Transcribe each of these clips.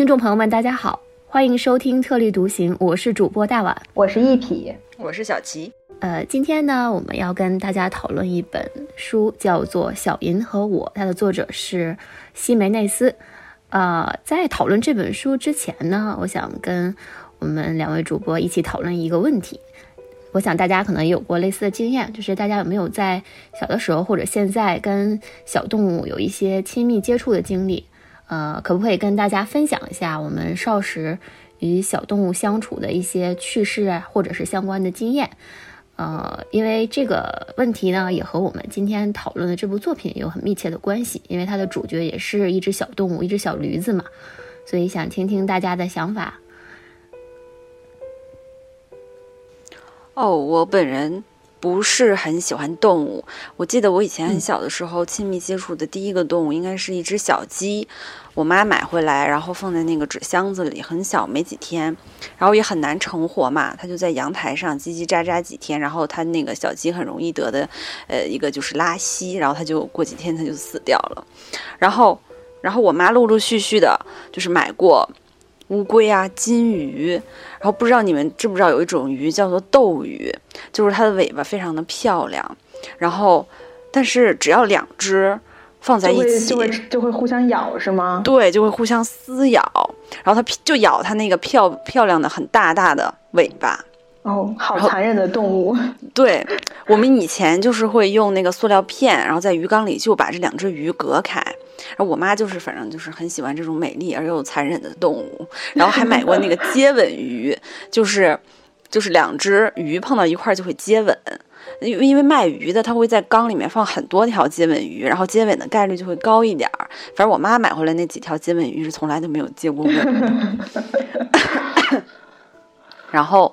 听众朋友们，大家好，欢迎收听特立独行，我是主播大碗，我是一匹，我是小齐。呃，今天呢，我们要跟大家讨论一本书，叫做《小银和我》，它的作者是西梅内斯。呃，在讨论这本书之前呢，我想跟我们两位主播一起讨论一个问题。我想大家可能也有过类似的经验，就是大家有没有在小的时候或者现在跟小动物有一些亲密接触的经历？呃，可不可以跟大家分享一下我们少时与小动物相处的一些趣事啊，或者是相关的经验？呃，因为这个问题呢，也和我们今天讨论的这部作品有很密切的关系，因为它的主角也是一只小动物，一只小驴子嘛，所以想听听大家的想法。哦，我本人不是很喜欢动物。我记得我以前很小的时候，亲密接触的第一个动物应该是一只小鸡。我妈买回来，然后放在那个纸箱子里，很小，没几天，然后也很难成活嘛。它就在阳台上叽叽喳喳几天，然后它那个小鸡很容易得的，呃，一个就是拉稀，然后它就过几天它就死掉了。然后，然后我妈陆陆续续的，就是买过。乌龟啊，金鱼，然后不知道你们知不知道有一种鱼叫做斗鱼，就是它的尾巴非常的漂亮，然后，但是只要两只放在一起，就会就会互相咬是吗？对，就会互相撕咬，然后它就咬它那个漂漂亮的很大大的尾巴。哦，好残忍的动物。对我们以前就是会用那个塑料片，然后在鱼缸里就把这两只鱼隔开。然后我妈就是反正就是很喜欢这种美丽而又残忍的动物，然后还买过那个 接吻鱼，就是就是两只鱼碰到一块儿就会接吻，因为因为卖鱼的他会在缸里面放很多条接吻鱼，然后接吻的概率就会高一点儿。反正我妈买回来那几条接吻鱼是从来都没有接过吻。然后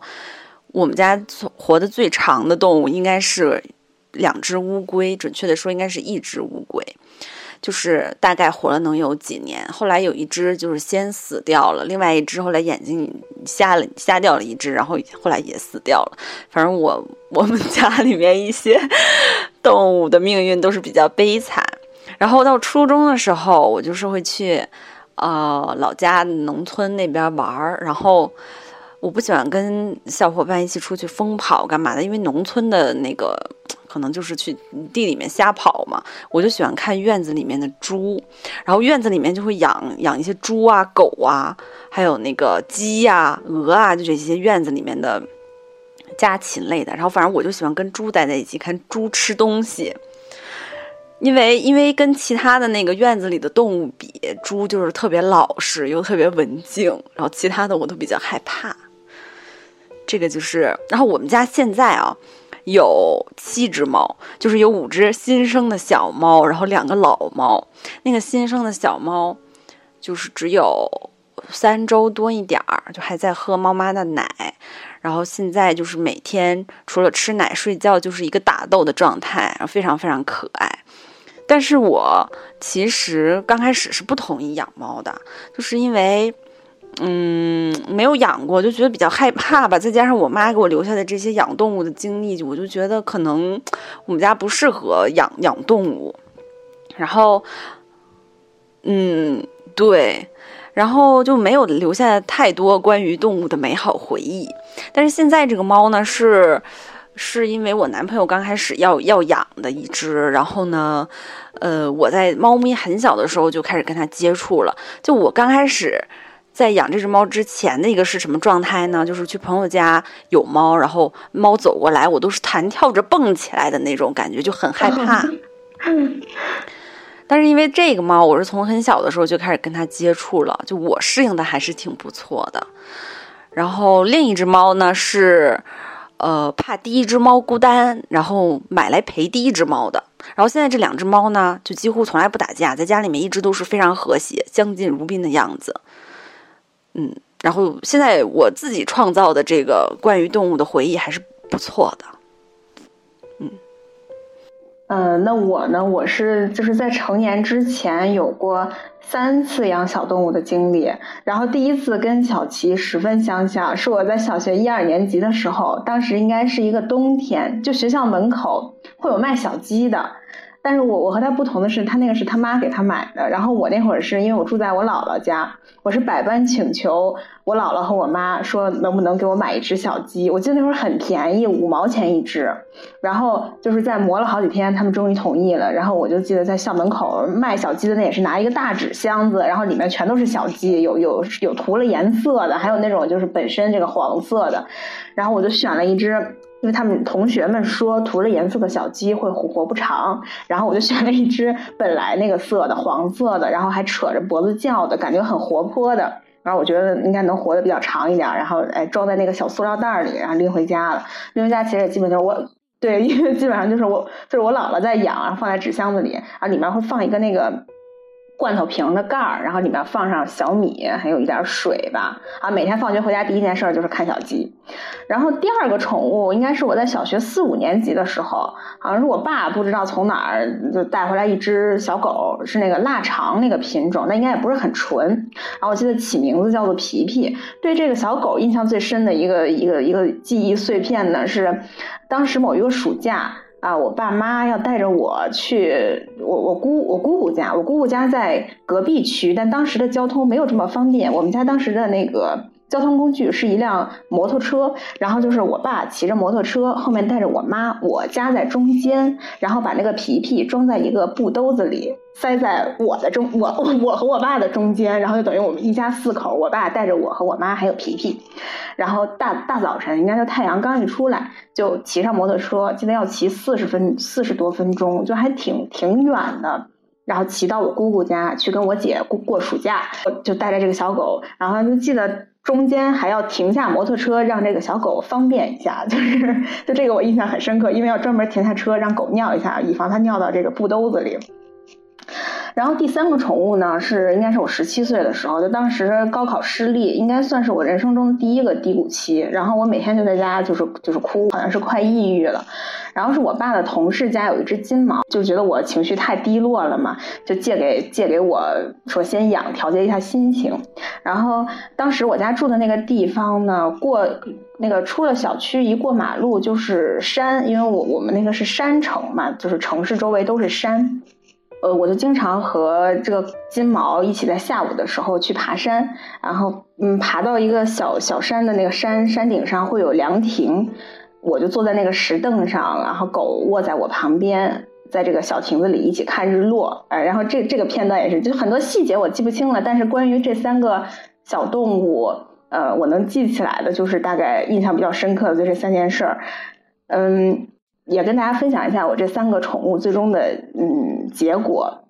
我们家活的最长的动物应该是两只乌龟，准确的说应该是一只乌龟。就是大概活了能有几年，后来有一只就是先死掉了，另外一只后来眼睛瞎了，瞎掉了一只，然后后来也死掉了。反正我我们家里面一些 动物的命运都是比较悲惨。然后到初中的时候，我就是会去呃老家农村那边玩儿，然后我不喜欢跟小伙伴一起出去疯跑干嘛的，因为农村的那个。可能就是去地里面瞎跑嘛，我就喜欢看院子里面的猪，然后院子里面就会养养一些猪啊、狗啊，还有那个鸡呀、鹅啊，就这些院子里面的家禽类的。然后反正我就喜欢跟猪待在一起，看猪吃东西，因为因为跟其他的那个院子里的动物比，猪就是特别老实又特别文静，然后其他的我都比较害怕。这个就是，然后我们家现在啊。有七只猫，就是有五只新生的小猫，然后两个老猫。那个新生的小猫，就是只有三周多一点儿，就还在喝猫妈的奶。然后现在就是每天除了吃奶睡觉，就是一个打斗的状态，非常非常可爱。但是我其实刚开始是不同意养猫的，就是因为。嗯，没有养过，就觉得比较害怕吧。再加上我妈给我留下的这些养动物的经历，我就觉得可能我们家不适合养养动物。然后，嗯，对，然后就没有留下太多关于动物的美好回忆。但是现在这个猫呢，是是因为我男朋友刚开始要要养的一只，然后呢，呃，我在猫咪很小的时候就开始跟它接触了。就我刚开始。在养这只猫之前的一个是什么状态呢？就是去朋友家有猫，然后猫走过来，我都是弹跳着蹦起来的那种感觉，就很害怕。但是因为这个猫，我是从很小的时候就开始跟它接触了，就我适应的还是挺不错的。然后另一只猫呢是，呃，怕第一只猫孤单，然后买来陪第一只猫的。然后现在这两只猫呢，就几乎从来不打架，在家里面一直都是非常和谐、相敬如宾的样子。嗯，然后现在我自己创造的这个关于动物的回忆还是不错的。嗯，呃，那我呢？我是就是在成年之前有过三次养小动物的经历。然后第一次跟小琪十分相像，是我在小学一二年级的时候，当时应该是一个冬天，就学校门口会有卖小鸡的。但是我我和他不同的是，他那个是他妈给他买的，然后我那会儿是因为我住在我姥姥家，我是百般请求我姥姥和我妈说能不能给我买一只小鸡，我记得那会儿很便宜，五毛钱一只，然后就是在磨了好几天，他们终于同意了，然后我就记得在校门口卖小鸡的那也是拿一个大纸箱子，然后里面全都是小鸡，有有有涂了颜色的，还有那种就是本身这个黄色的，然后我就选了一只。因为他们同学们说涂了颜色的小鸡会活不长，然后我就选了一只本来那个色的黄色的，然后还扯着脖子叫的，感觉很活泼的，然后我觉得应该能活得比较长一点，然后哎装在那个小塑料袋里，然后拎回家了。拎回家其实也基本就是我对，因为基本上就是我就是我姥姥在养，然后放在纸箱子里，啊里面会放一个那个。罐头瓶的盖儿，然后里面放上小米，还有一点水吧。啊，每天放学回家第一件事就是看小鸡。然后第二个宠物应该是我在小学四五年级的时候，好像是我爸不知道从哪儿就带回来一只小狗，是那个腊肠那个品种，那应该也不是很纯。然后我记得起名字叫做皮皮。对这个小狗印象最深的一个一个一个记忆碎片呢，是当时某一个暑假。啊，我爸妈要带着我去我我姑我姑姑家，我姑姑家在隔壁区，但当时的交通没有这么方便。我们家当时的那个。交通工具是一辆摩托车，然后就是我爸骑着摩托车，后面带着我妈，我夹在中间，然后把那个皮皮装在一个布兜子里，塞在我的中我 我和我爸的中间，然后就等于我们一家四口，我爸带着我和我妈还有皮皮，然后大大早晨，应该就太阳刚一出来，就骑上摩托车，记得要骑四十分四十多分钟，就还挺挺远的，然后骑到我姑姑家去跟我姐过过暑假，就带着这个小狗，然后就记得。中间还要停下摩托车，让这个小狗方便一下，就是就这个我印象很深刻，因为要专门停下车让狗尿一下，以防它尿到这个布兜子里。然后第三个宠物呢，是应该是我十七岁的时候，就当时高考失利，应该算是我人生中第一个低谷期。然后我每天就在家就是就是哭，好像是快抑郁了。然后是我爸的同事家有一只金毛，就觉得我情绪太低落了嘛，就借给借给我说先养，调节一下心情。然后当时我家住的那个地方呢，过那个出了小区一过马路就是山，因为我我们那个是山城嘛，就是城市周围都是山。呃，我就经常和这个金毛一起在下午的时候去爬山，然后嗯，爬到一个小小山的那个山山顶上会有凉亭，我就坐在那个石凳上，然后狗卧在我旁边，在这个小亭子里一起看日落。哎，然后这这个片段也是，就很多细节我记不清了，但是关于这三个小动物，呃，我能记起来的就是大概印象比较深刻的就这三件事儿，嗯。也跟大家分享一下我这三个宠物最终的嗯结果。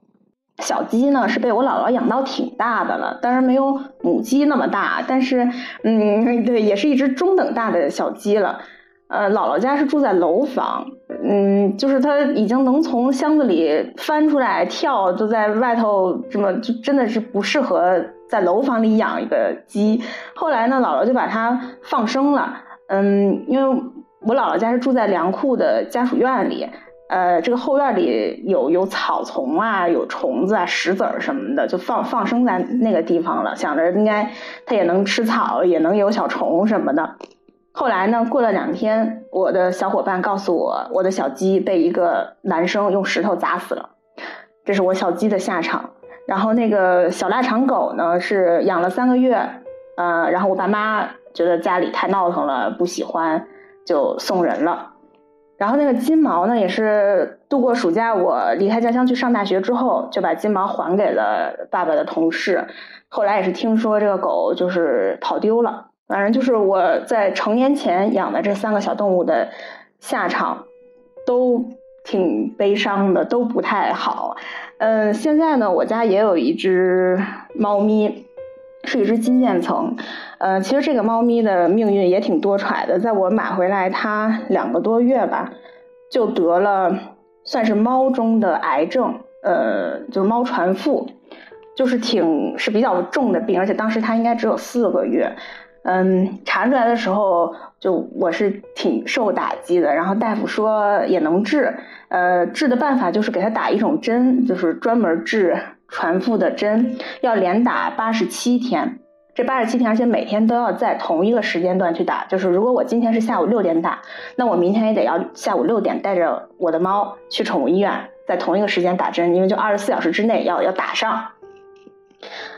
小鸡呢是被我姥姥养到挺大的了，当然没有母鸡那么大，但是嗯对，也是一只中等大的小鸡了。呃，姥姥家是住在楼房，嗯，就是它已经能从箱子里翻出来跳，就在外头这么就真的是不适合在楼房里养一个鸡。后来呢，姥姥就把它放生了，嗯，因为。我姥姥家是住在粮库的家属院里，呃，这个后院里有有草丛啊，有虫子啊、石子儿什么的，就放放生在那个地方了。想着应该它也能吃草，也能有小虫什么的。后来呢，过了两天，我的小伙伴告诉我，我的小鸡被一个男生用石头砸死了，这是我小鸡的下场。然后那个小腊肠狗呢，是养了三个月，呃，然后我爸妈觉得家里太闹腾了，不喜欢。就送人了，然后那个金毛呢，也是度过暑假，我离开家乡去上大学之后，就把金毛还给了爸爸的同事。后来也是听说这个狗就是跑丢了，反正就是我在成年前养的这三个小动物的下场都挺悲伤的，都不太好。嗯，现在呢，我家也有一只猫咪。是一只金渐层，呃，其实这个猫咪的命运也挺多舛的。在我买回来它两个多月吧，就得了算是猫中的癌症，呃，就是猫传腹，就是挺是比较重的病，而且当时它应该只有四个月。嗯，查出来的时候就我是挺受打击的，然后大夫说也能治，呃，治的办法就是给他打一种针，就是专门治。传腹的针要连打八十七天，这八十七天，而且每天都要在同一个时间段去打。就是如果我今天是下午六点打，那我明天也得要下午六点带着我的猫去宠物医院在同一个时间打针，因为就二十四小时之内要要打上。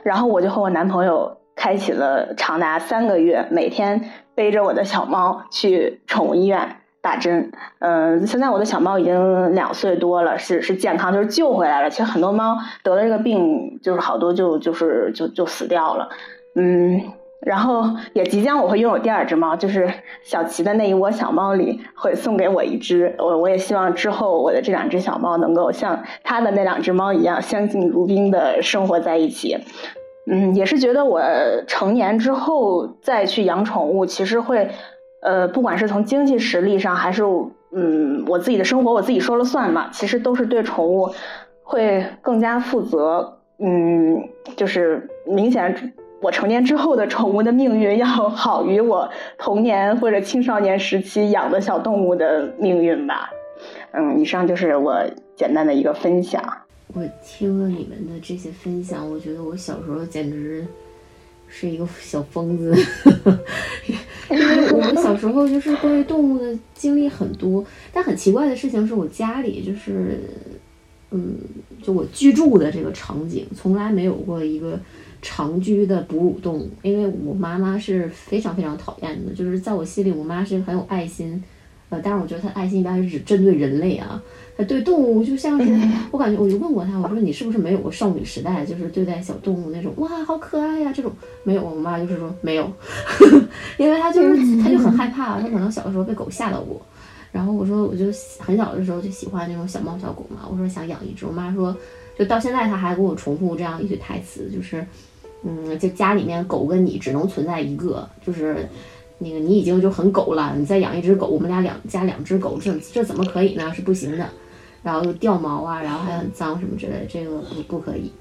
然后我就和我男朋友开启了长达三个月，每天背着我的小猫去宠物医院打针。嗯，现在我的小猫已经两岁多了，是是健康，就是救回来了。其实很多猫得了这个病，就是好多就就是就就死掉了。嗯。然后也即将我会拥有第二只猫，就是小齐的那一窝小猫里会送给我一只，我我也希望之后我的这两只小猫能够像他的那两只猫一样相敬如宾的生活在一起。嗯，也是觉得我成年之后再去养宠物，其实会，呃，不管是从经济实力上，还是嗯我自己的生活我自己说了算嘛，其实都是对宠物会更加负责。嗯，就是明显。我成年之后的宠物的命运要好于我童年或者青少年时期养的小动物的命运吧。嗯，以上就是我简单的一个分享。我听了你们的这些分享，我觉得我小时候简直是一个小疯子，因 为我们小时候就是关于动物的经历很多，但很奇怪的事情是我家里就是，嗯，就我居住的这个场景从来没有过一个。长居的哺乳动物，因为我妈妈是非常非常讨厌的，就是在我心里，我妈是很有爱心，呃，但是我觉得她爱心一般是只针对人类啊，对动物就像是，我感觉我就问过他，我说你是不是没有过少女时代，就是对待小动物那种，哇，好可爱呀这种，没有，我妈就是说没有，因为她就是她就很害怕，她可能小的时候被狗吓到过，然后我说我就很小的时候就喜欢那种小猫小狗嘛，我说想养一只，我妈说，就到现在她还给我重复这样一句台词，就是。嗯，就家里面狗跟你只能存在一个，就是那个你已经就很狗了，你再养一只狗，我们俩两家两只狗，这这怎么可以呢？是不行的。然后又掉毛啊，然后还很脏什么之类的，这个不不可以。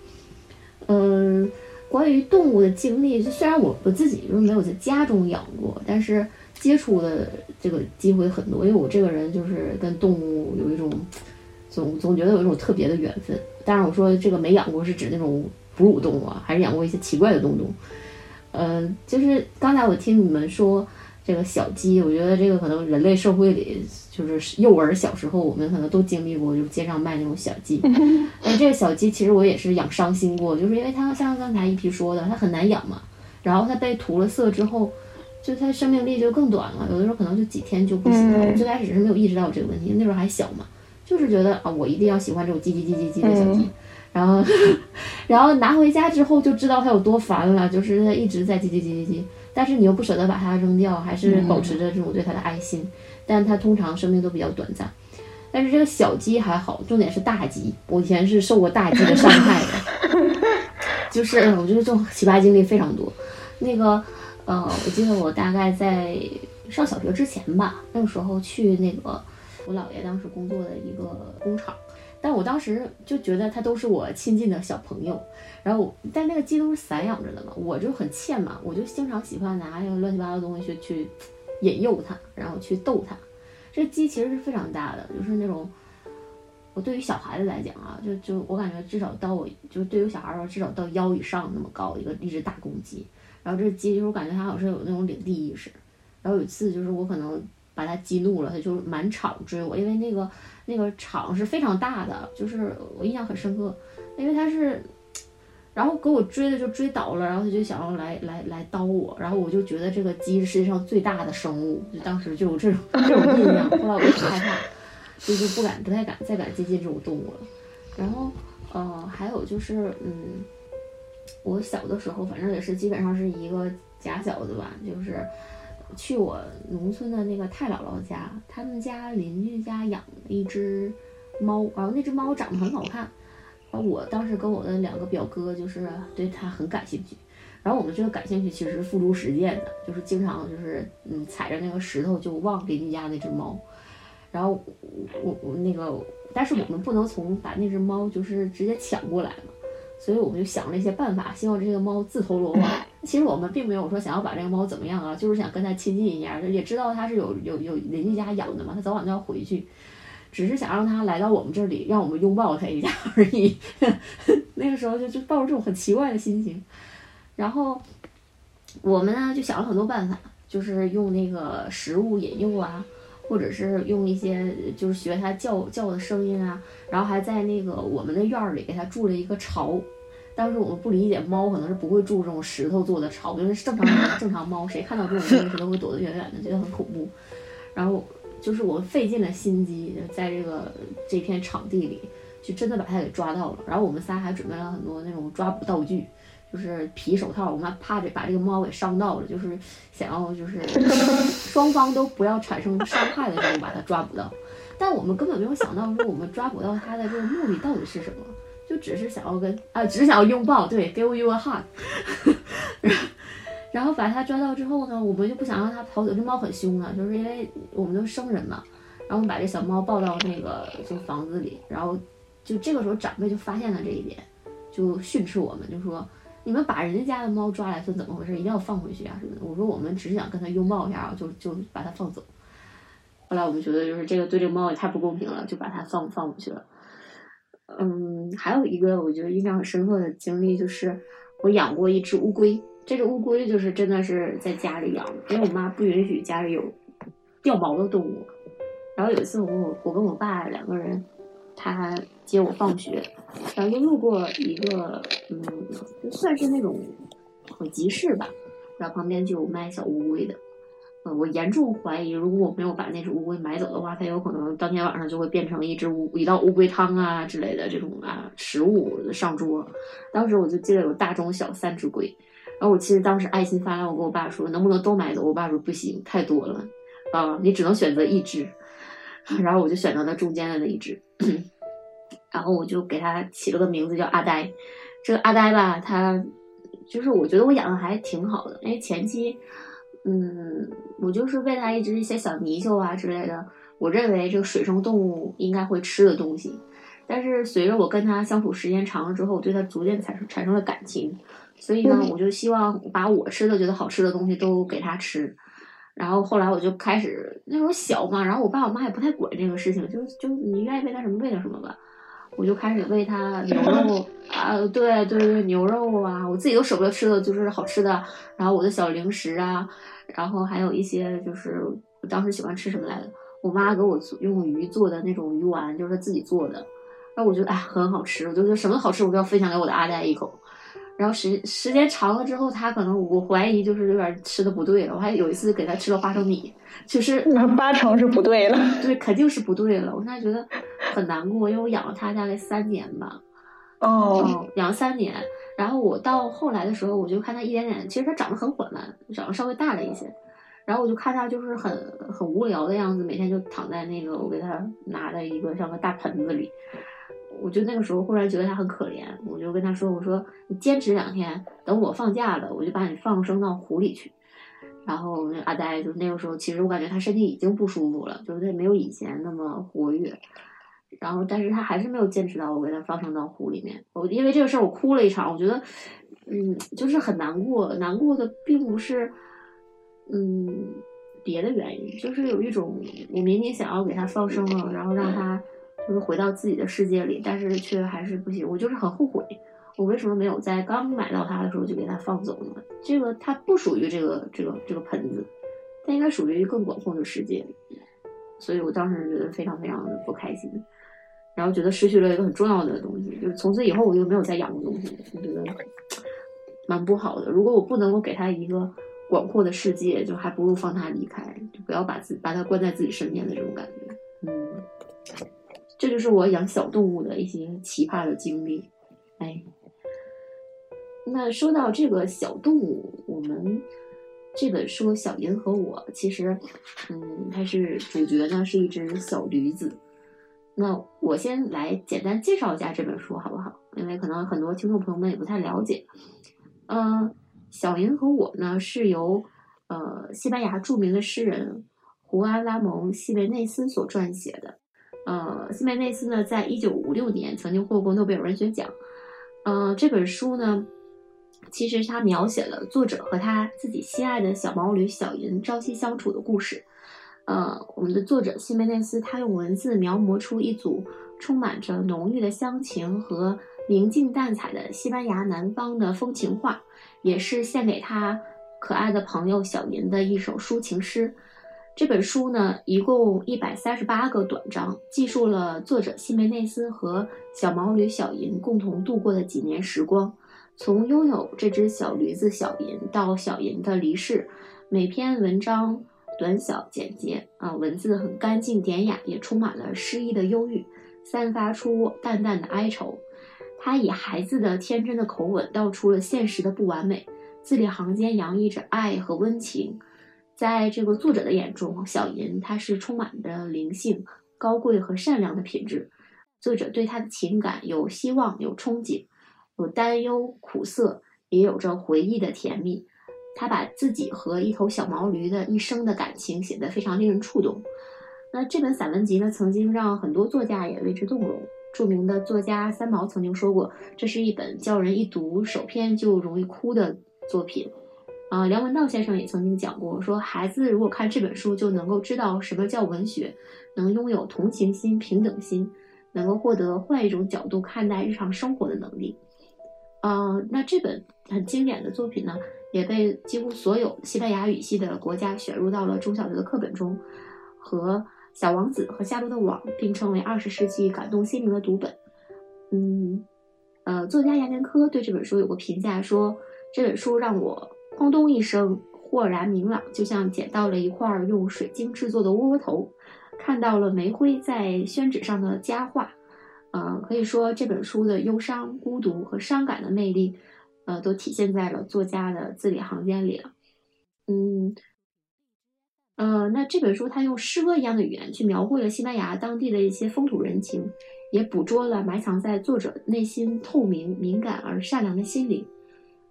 嗯，关于动物的经历，虽然我我自己就是没有在家中养过，但是接触的这个机会很多，因为我这个人就是跟动物有一种总总觉得有一种特别的缘分。但是我说这个没养过，是指那种。哺乳动物啊，还是养过一些奇怪的动物。呃，就是刚才我听你们说这个小鸡，我觉得这个可能人类社会里，就是幼儿小时候我们可能都经历过，就是街上卖那种小鸡。但，这个小鸡其实我也是养伤心过，就是因为它像刚才一皮说的，它很难养嘛。然后它被涂了色之后，就它生命力就更短了，有的时候可能就几天就不行了。我最开始是没有意识到这个问题，那时候还小嘛，就是觉得啊，我一定要喜欢这种叽叽叽叽叽的小鸡。然后，然后拿回家之后就知道它有多烦了，就是它一直在叽叽叽叽叽，但是你又不舍得把它扔掉，还是保持着这种对它的爱心。但它通常生命都比较短暂。但是这个小鸡还好，重点是大鸡。我以前是受过大鸡的伤害的，就是我觉得这种奇葩经历非常多。那个，呃，我记得我大概在上小学之前吧，那个时候去那个我姥爷当时工作的一个工厂。但我当时就觉得它都是我亲近的小朋友，然后但那个鸡都是散养着的嘛，我就很欠嘛，我就经常喜欢拿那个乱七八糟东西去去引诱它，然后去逗它。这鸡其实是非常大的，就是那种我对于小孩子来讲啊，就就我感觉至少到我就对于小孩儿说至少到腰以上那么高一个一只大公鸡。然后这鸡就是我感觉它好像是有那种领地意识。然后有一次就是我可能把它激怒了，它就满场追我，因为那个。那个场是非常大的，就是我印象很深刻，因为它是，然后给我追的就追倒了，然后他就想要来来来刀我，然后我就觉得这个鸡是世界上最大的生物，就当时就有这种 这种印象，后来我就害怕，就就不敢不太敢再敢接近这种动物了。然后呃还有就是嗯，我小的时候反正也是基本上是一个假小子吧，就是。去我农村的那个太姥姥家，他们家邻居家养了一只猫，然后那只猫长得很好看，我当时跟我的两个表哥就是对它很感兴趣，然后我们这个感兴趣其实是付诸实践的，就是经常就是嗯踩着那个石头就望邻居家那只猫，然后我我那个，但是我们不能从把那只猫就是直接抢过来嘛。所以我们就想了一些办法，希望这个猫自投罗网。其实我们并没有说想要把这个猫怎么样啊，就是想跟它亲近一下，也知道它是有有有邻居家养的嘛，它早晚都要回去，只是想让它来到我们这里，让我们拥抱它一下而已。那个时候就就抱着这种很奇怪的心情，然后我们呢就想了很多办法，就是用那个食物引诱啊，或者是用一些就是学它叫叫的声音啊，然后还在那个我们的院儿里给它筑了一个巢。当时我们不理解猫可能是不会筑这种石头做的巢，因为正常正常猫谁看到这种东西都会躲得远远的，觉得很恐怖。然后就是我费尽了心机，在这个这片场地里，就真的把它给抓到了。然后我们仨还准备了很多那种抓捕道具。就是皮手套，我们怕这把这个猫给伤到了，就是想要就是 双方都不要产生伤害的时候把它抓捕到，但我们根本没有想到说我们抓捕到它的这个目的到底是什么，就只是想要跟啊，只是想要拥抱，对，give you a hug，然后把它抓到之后呢，我们就不想让它跑走，这猫很凶啊，就是因为我们都是生人嘛，然后我们把这小猫抱到那个就房子里，然后就这个时候长辈就发现了这一点，就训斥我们，就说。你们把人家家的猫抓来算怎么回事？一定要放回去啊什么的。我说我们只是想跟它拥抱一下，就就把它放走。后来我们觉得就是这个对这个猫也太不公平了，就把它放放回去了。嗯，还有一个我觉得印象很深刻的经历就是我养过一只乌龟。这只乌龟就是真的是在家里养的，因为我妈不允许家里有掉毛的动物。然后有一次我我我跟我爸两个人。他接我放学，然后就路过一个，嗯，就算是那种很集市吧，然后旁边就有卖小乌龟的，嗯，我严重怀疑，如果我没有把那只乌龟买走的话，它有可能当天晚上就会变成一只乌一道乌龟汤啊之类的这种啊食物上桌。当时我就记得有大中小三只龟，然后我其实当时爱心发来，我跟我爸说能不能都买走，我爸说不行，太多了，啊，你只能选择一只。然后我就选择了中间的那一只，然后我就给它起了个名字叫阿呆。这个阿呆吧，它就是我觉得我养的还挺好的，因为前期，嗯，我就是喂它一直一些小泥鳅啊之类的，我认为这个水生动物应该会吃的东西。但是随着我跟它相处时间长了之后，我对它逐渐产生产生了感情，所以呢，我就希望把我吃的觉得好吃的东西都给他吃。然后后来我就开始那时候小嘛，然后我爸我妈也不太管这个事情，就就你愿意喂他什么喂他什么吧。我就开始喂他牛肉 啊，对对对，牛肉啊，我自己都舍不得吃的，就是好吃的。然后我的小零食啊，然后还有一些就是我当时喜欢吃什么来着？我妈给我用鱼做的那种鱼丸，就是自己做的。然后我觉得哎很好吃，我就觉得什么好吃我都要分享给我的阿呆一口。然后时时间长了之后，他可能我怀疑就是有点吃的不对了。我还有一次给他吃了花生米，就是那八成是不对了。对，肯定是不对了。我现在觉得很难过，因为我养了它大概三年吧。哦，养了三年。然后我到后来的时候，我就看它一点点，其实它长得很缓慢，长得稍微大了一些。然后我就看它就是很很无聊的样子，每天就躺在那个我给它拿的一个像个大盆子里。我就那个时候忽然觉得他很可怜，我就跟他说：“我说你坚持两天，等我放假了，我就把你放生到湖里去。”然后那阿呆就那个时候，其实我感觉他身体已经不舒服了，就是他没有以前那么活跃。然后，但是他还是没有坚持到我给他放生到湖里面。我因为这个事儿我哭了一场，我觉得，嗯，就是很难过。难过的并不是，嗯，别的原因，就是有一种我明明想要给他放生了，然后让他。就是回到自己的世界里，但是却还是不行。我就是很后悔，我为什么没有在刚买到它的时候就给它放走呢？这个它不属于这个这个这个盆子，它应该属于更广阔的世界。所以我当时觉得非常非常的不开心，然后觉得失去了一个很重要的东西。就是从此以后我就没有再养过东西，我觉得蛮不好的。如果我不能够给它一个广阔的世界，就还不如放它离开，就不要把自把它关在自己身边的这种感觉。嗯。这就是我养小动物的一些奇葩的经历，哎，那说到这个小动物，我们这本书《小银和我》，其实，嗯，它是主角呢是一只小驴子。那我先来简单介绍一下这本书，好不好？因为可能很多听众朋友们也不太了解。嗯，《小银和我》呢是由呃西班牙著名的诗人胡安·拉蒙·西维内斯所撰写的。呃，西梅内斯呢，在一九五六年曾经获过诺贝尔文学奖。呃，这本书呢，其实他描写了作者和他自己心爱的小毛驴小银朝夕相处的故事。呃，我们的作者西梅内斯，他用文字描摹出一组充满着浓郁的乡情和明净淡彩的西班牙南方的风情画，也是献给他可爱的朋友小银的一首抒情诗。这本书呢，一共一百三十八个短章，记述了作者西梅内斯和小毛驴小银共同度过的几年时光，从拥有这只小驴子小银到小银的离世。每篇文章短小简洁，啊，文字很干净典雅，也充满了诗意的忧郁，散发出淡淡的哀愁。他以孩子的天真的口吻道出了现实的不完美，字里行间洋溢着爱和温情。在这个作者的眼中，小银他是充满着灵性、高贵和善良的品质。作者对他的情感有希望，有憧憬，有担忧、苦涩，也有着回忆的甜蜜。他把自己和一头小毛驴的一生的感情写得非常令人触动。那这本散文集呢，曾经让很多作家也为之动容。著名的作家三毛曾经说过，这是一本叫人一读首篇就容易哭的作品。啊，梁文道先生也曾经讲过，说孩子如果看这本书，就能够知道什么叫文学，能拥有同情心、平等心，能够获得换一种角度看待日常生活的能力。呃，那这本很经典的作品呢？也被几乎所有西班牙语系的国家选入到了中小学的课本中，和《小王子》和《夏洛的网》并称为二十世纪感动心灵的读本。嗯，呃，作家杨年科对这本书有过评价，说这本书让我轰咚一声豁然明朗，就像捡到了一块用水晶制作的窝窝头，看到了煤灰在宣纸上的佳话。呃，可以说这本书的忧伤、孤独和伤感的魅力。呃，都体现在了作家的字里行间里了。嗯，呃，那这本书它用诗歌一样的语言去描绘了西班牙当地的一些风土人情，也捕捉了埋藏在作者内心透明、敏感而善良的心灵。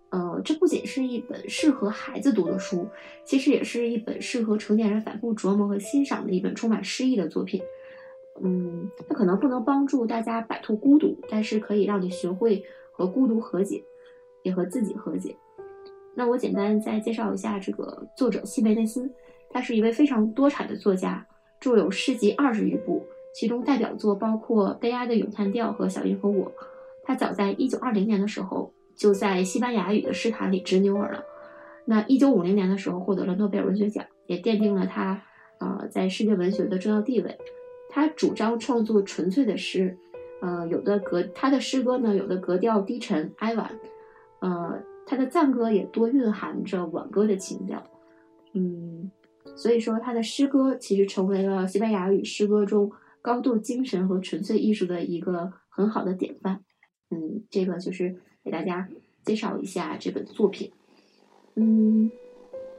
呃，这不仅是一本适合孩子读的书，其实也是一本适合成年人反复琢磨和欣赏的一本充满诗意的作品。嗯，它可能不能帮助大家摆脱孤独，但是可以让你学会和孤独和解。也和自己和解。那我简单再介绍一下这个作者西梅内斯，他是一位非常多产的作家，著有诗集二十余部，其中代表作包括《悲哀的咏叹调》和《小云和我》。他早在一九二零年的时候就在西班牙语的诗坛里执牛耳了。那一九五零年的时候获得了诺贝尔文学奖，也奠定了他呃在世界文学的重要地位。他主张创作纯粹的诗，呃，有的格他的诗歌呢，有的格调低沉哀婉。呃，他的赞歌也多蕴含着挽歌的情调，嗯，所以说他的诗歌其实成为了西班牙语诗歌中高度精神和纯粹艺术的一个很好的典范，嗯，这个就是给大家介绍一下这本作品，嗯，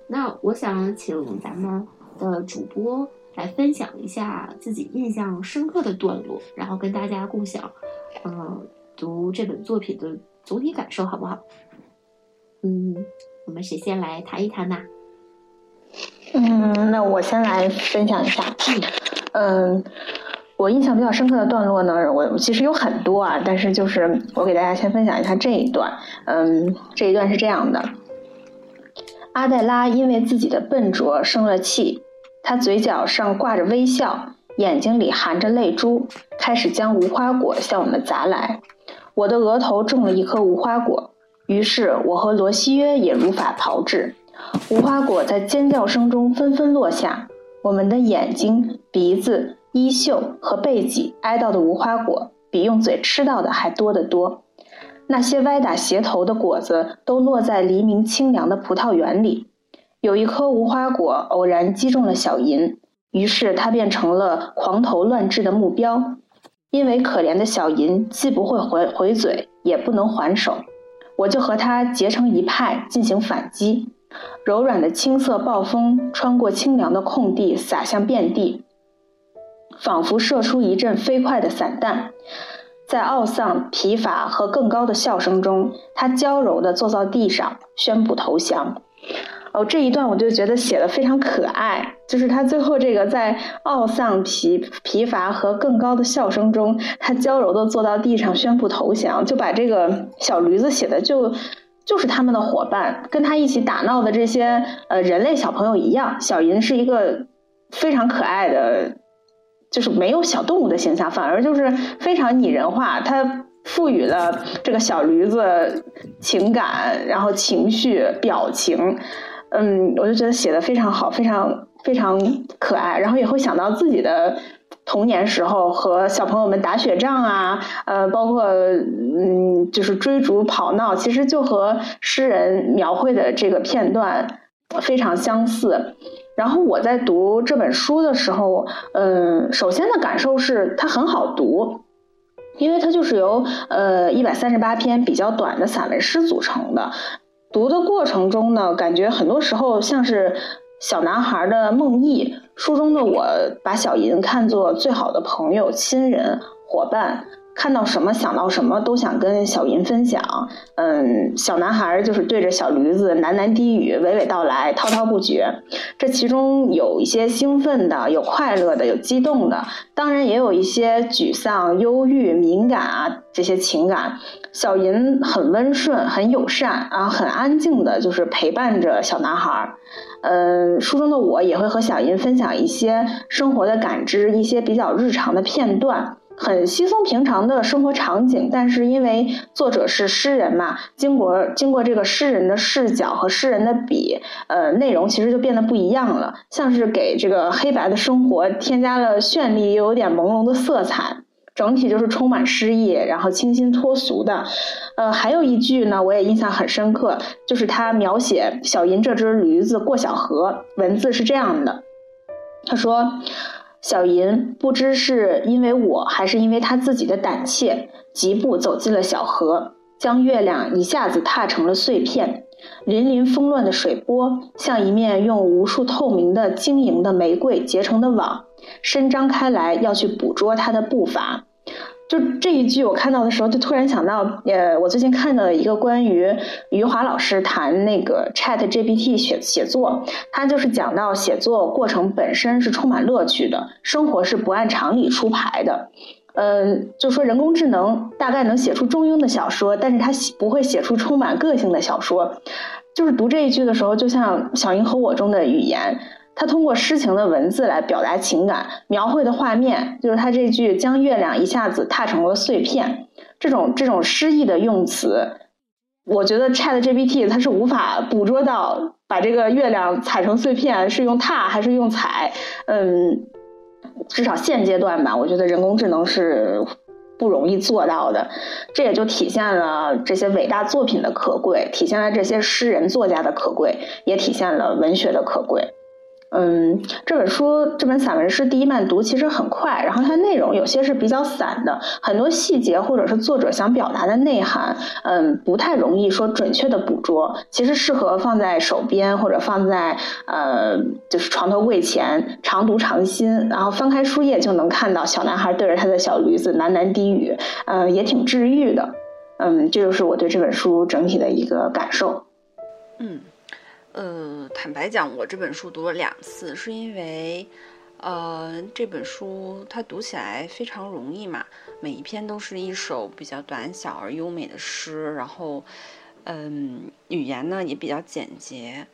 那我想请咱们的主播来分享一下自己印象深刻的段落，然后跟大家共享，嗯，读这本作品的。总体感受好不好？嗯，我们谁先来谈一谈呢？嗯，那我先来分享一下。嗯，我印象比较深刻的段落呢，我其实有很多啊，但是就是我给大家先分享一下这一段。嗯，这一段是这样的：阿黛拉因为自己的笨拙生了气，她嘴角上挂着微笑，眼睛里含着泪珠，开始将无花果向我们砸来。我的额头中了一颗无花果，于是我和罗西约也如法炮制。无花果在尖叫声中纷纷落下，我们的眼睛、鼻子、衣袖和背脊挨到的无花果，比用嘴吃到的还多得多。那些歪打斜头的果子都落在黎明清凉的葡萄园里。有一颗无花果偶然击中了小银，于是它变成了狂头乱掷的目标。因为可怜的小银既不会回回嘴，也不能还手，我就和他结成一派进行反击。柔软的青色暴风穿过清凉的空地，洒向遍地，仿佛射出一阵飞快的散弹。在懊丧、疲乏和更高的笑声中，他娇柔地坐到地上，宣布投降。哦，这一段我就觉得写的非常可爱，就是他最后这个在懊丧、疲疲乏和更高的笑声中，他娇柔的坐到地上宣布投降，就把这个小驴子写的就就是他们的伙伴，跟他一起打闹的这些呃人类小朋友一样。小银是一个非常可爱的，就是没有小动物的形象，反而就是非常拟人化，它赋予了这个小驴子情感，然后情绪、表情。嗯，我就觉得写的非常好，非常非常可爱，然后也会想到自己的童年时候和小朋友们打雪仗啊，呃，包括嗯，就是追逐跑闹，其实就和诗人描绘的这个片段非常相似。然后我在读这本书的时候，嗯，首先的感受是它很好读，因为它就是由呃一百三十八篇比较短的散文诗组成的。读的过程中呢，感觉很多时候像是小男孩的梦呓。书中的我把小银看作最好的朋友、亲人、伙伴。看到什么想到什么都想跟小银分享，嗯，小男孩就是对着小驴子喃喃低语，娓娓道来，滔滔不绝。这其中有一些兴奋的，有快乐的，有激动的，当然也有一些沮丧、忧郁、敏感啊这些情感。小银很温顺，很友善啊，很安静的，就是陪伴着小男孩。嗯，书中的我也会和小银分享一些生活的感知，一些比较日常的片段。很稀松平常的生活场景，但是因为作者是诗人嘛，经过经过这个诗人的视角和诗人的笔，呃，内容其实就变得不一样了，像是给这个黑白的生活添加了绚丽又有点朦胧的色彩，整体就是充满诗意，然后清新脱俗的。呃，还有一句呢，我也印象很深刻，就是他描写小银这只驴子过小河，文字是这样的，他说。小银不知是因为我还是因为他自己的胆怯，疾步走进了小河，将月亮一下子踏成了碎片。粼粼风乱的水波，像一面用无数透明的晶莹的玫瑰结成的网，伸张开来要去捕捉它的步伐。就这一句，我看到的时候就突然想到，呃，我最近看到了一个关于余华老师谈那个 Chat GPT 写写作，他就是讲到写作过程本身是充满乐趣的，生活是不按常理出牌的，嗯，就说人工智能大概能写出中庸的小说，但是他不会写出充满个性的小说，就是读这一句的时候，就像小英和我中的语言。他通过诗情的文字来表达情感，描绘的画面就是他这句“将月亮一下子踏成了碎片”这种这种诗意的用词，我觉得 Chat GPT 它是无法捕捉到把这个月亮踩成碎片是用踏还是用踩，嗯，至少现阶段吧，我觉得人工智能是不容易做到的，这也就体现了这些伟大作品的可贵，体现了这些诗人作家的可贵，也体现了文学的可贵。嗯，这本书这本散文诗第一慢读其实很快，然后它内容有些是比较散的，很多细节或者是作者想表达的内涵，嗯，不太容易说准确的捕捉。其实适合放在手边或者放在呃就是床头柜前，常读常新，然后翻开书页就能看到小男孩对着他的小驴子喃喃低语，嗯，也挺治愈的。嗯，这就是我对这本书整体的一个感受。嗯。呃，坦白讲，我这本书读了两次，是因为，呃，这本书它读起来非常容易嘛，每一篇都是一首比较短小而优美的诗，然后，嗯，语言呢也比较简洁。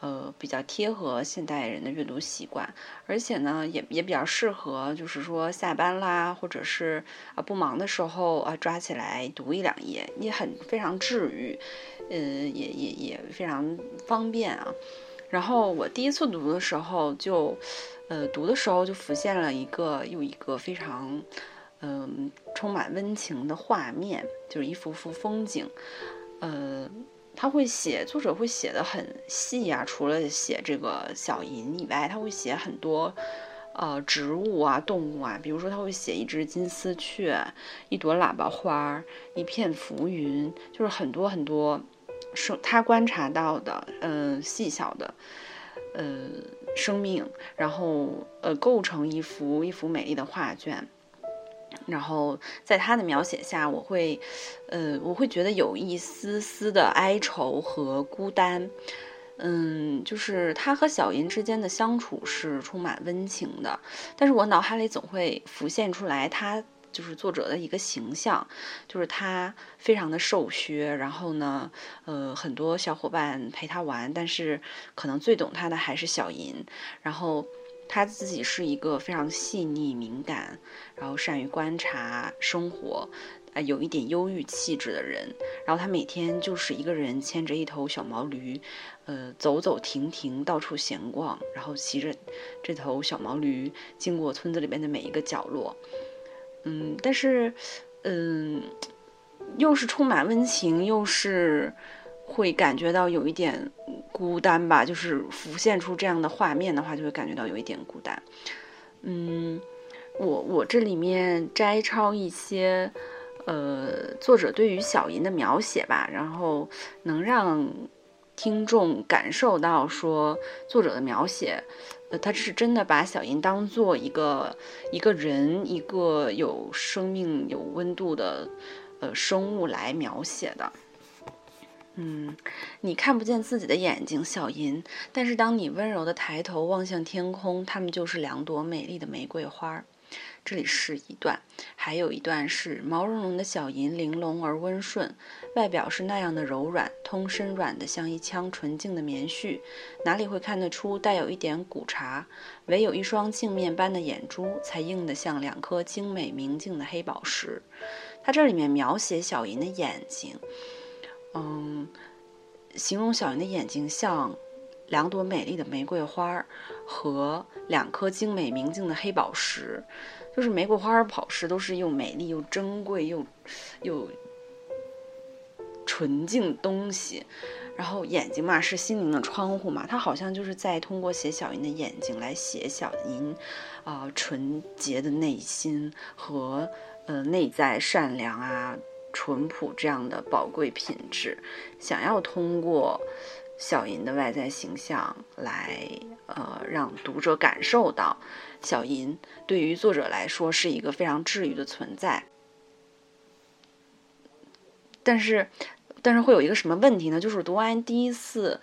呃，比较贴合现代人的阅读习惯，而且呢，也也比较适合，就是说下班啦，或者是啊不忙的时候啊，抓起来读一两页，也很非常治愈，呃，也也也非常方便啊。然后我第一次读的时候，就呃读的时候就浮现了一个又一个非常嗯充满温情的画面，就是一幅幅风景，呃。他会写，作者会写的很细啊。除了写这个小银以外，他会写很多，呃，植物啊、动物啊。比如说，他会写一只金丝雀，一朵喇叭花，一片浮云，就是很多很多生他观察到的，嗯，细小的，呃，生命，然后呃，构成一幅一幅美丽的画卷。然后在他的描写下，我会，呃，我会觉得有一丝丝的哀愁和孤单，嗯，就是他和小银之间的相处是充满温情的，但是我脑海里总会浮现出来他就是作者的一个形象，就是他非常的瘦削，然后呢，呃，很多小伙伴陪他玩，但是可能最懂他的还是小银，然后。他自己是一个非常细腻敏感，然后善于观察生活，呃有一点忧郁气质的人。然后他每天就是一个人牵着一头小毛驴，呃，走走停停，到处闲逛，然后骑着这头小毛驴经过村子里边的每一个角落。嗯，但是，嗯，又是充满温情，又是会感觉到有一点孤单吧。就是浮现出这样的画面的话，就会感觉到有一点孤单。嗯，我我这里面摘抄一些，呃，作者对于小银的描写吧，然后能让听众感受到说作者的描写。呃，他是真的把小银当做一个一个人，一个有生命、有温度的呃生物来描写的。嗯，你看不见自己的眼睛，小银，但是当你温柔的抬头望向天空，它们就是两朵美丽的玫瑰花。这里是一段，还有一段是毛茸茸的小银，玲珑而温顺，外表是那样的柔软，通身软的像一腔纯净的棉絮，哪里会看得出带有一点古茶？唯有一双镜面般的眼珠，才硬得像两颗精美明净的黑宝石。它这里面描写小银的眼睛，嗯，形容小银的眼睛像两朵美丽的玫瑰花和两颗精美明净的黑宝石。就是玫瑰花、宝石都是又美丽又珍贵又又纯净东西，然后眼睛嘛是心灵的窗户嘛，他好像就是在通过写小银的眼睛来写小银啊纯洁的内心和呃内在善良啊淳朴这样的宝贵品质，想要通过小银的外在形象来呃让读者感受到。小银对于作者来说是一个非常治愈的存在，但是，但是会有一个什么问题呢？就是读完第一次，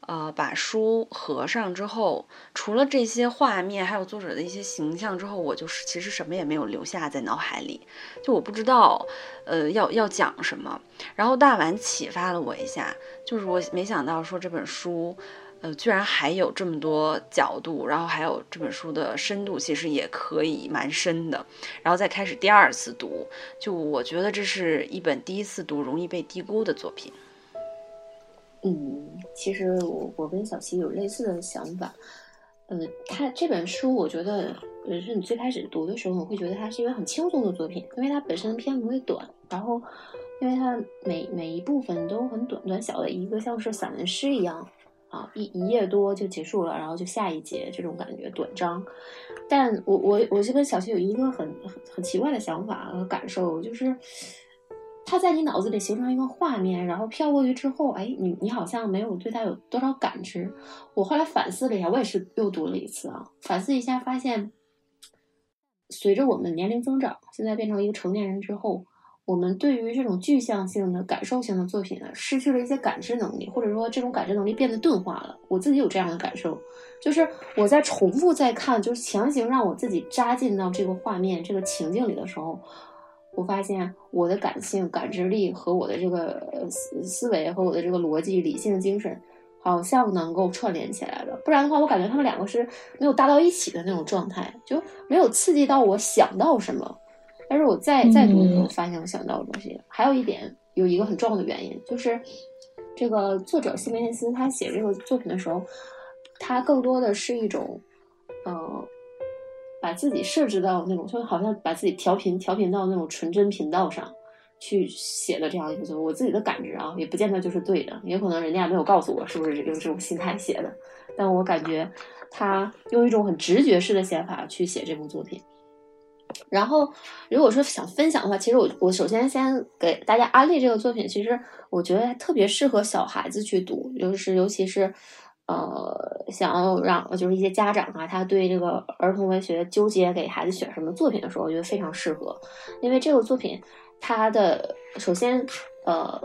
呃，把书合上之后，除了这些画面，还有作者的一些形象之后，我就是其实什么也没有留下在脑海里，就我不知道，呃，要要讲什么。然后大碗启发了我一下，就是我没想到说这本书。呃，居然还有这么多角度，然后还有这本书的深度，其实也可以蛮深的。然后再开始第二次读，就我觉得这是一本第一次读容易被低估的作品。嗯，其实我我跟小齐有类似的想法。呃，他这本书，我觉得，呃，是你最开始读的时候，我会觉得它是一本很轻松的作品，因为它本身的篇幅会短，然后因为它每每一部分都很短短小的，一个像是散文诗一样。啊，一一页多就结束了，然后就下一节，这种感觉短章。但我我我就跟小七有一个很很很奇怪的想法和感受，就是他在你脑子里形成一个画面，然后飘过去之后，哎，你你好像没有对他有多少感知。我后来反思了一下，我也是又读了一次啊，反思一下发现，随着我们年龄增长，现在变成一个成年人之后。我们对于这种具象性的、感受性的作品呢，失去了一些感知能力，或者说这种感知能力变得钝化了。我自己有这样的感受，就是我在重复在看，就是强行让我自己扎进到这个画面、这个情境里的时候，我发现我的感性、感知力和我的这个思思维和我的这个逻辑、理性精神，好像能够串联起来了。不然的话，我感觉他们两个是没有搭到一起的那种状态，就没有刺激到我想到什么。但是我再再读的时候，发现我想到的东西还有一点，有一个很重要的原因，就是这个作者西梅内斯他写这个作品的时候，他更多的是一种，嗯，把自己设置到那种，就好像把自己调频调频到那种纯真频道上去写的这样一个作品。我自己的感知啊，也不见得就是对的，也可能人家没有告诉我是不是用这种心态写的，但我感觉他用一种很直觉式的写法去写这部作品。然后，如果说想分享的话，其实我我首先先给大家安利这个作品。其实我觉得特别适合小孩子去读，就是尤其是呃想要让就是一些家长啊，他对这个儿童文学纠结给孩子选什么作品的时候，我觉得非常适合。因为这个作品它的首先呃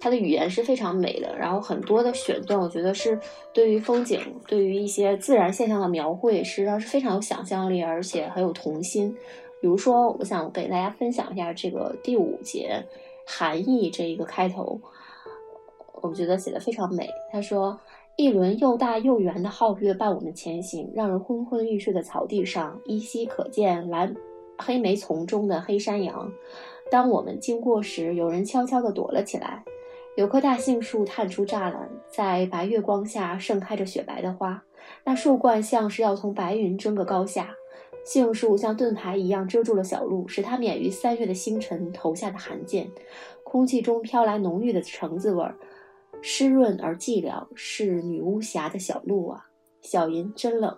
它的语言是非常美的，然后很多的选段，我觉得是对于风景、对于一些自然现象的描绘，实际上是非常有想象力，而且很有童心。比如说，我想给大家分享一下这个第五节含义这一个开头，我觉得写的非常美。他说：“一轮又大又圆的皓月伴我们前行，让人昏昏欲睡的草地上依稀可见蓝黑莓丛中的黑山羊。当我们经过时，有人悄悄地躲了起来。有棵大杏树探出栅栏，在白月光下盛开着雪白的花，那树冠像是要从白云争个高下。杏树像盾牌一样遮住了小路，使它免于三月的星辰投下的寒箭。空气中飘来浓郁的橙子味儿，湿润而寂寥，是女巫峡的小路啊。小银真冷！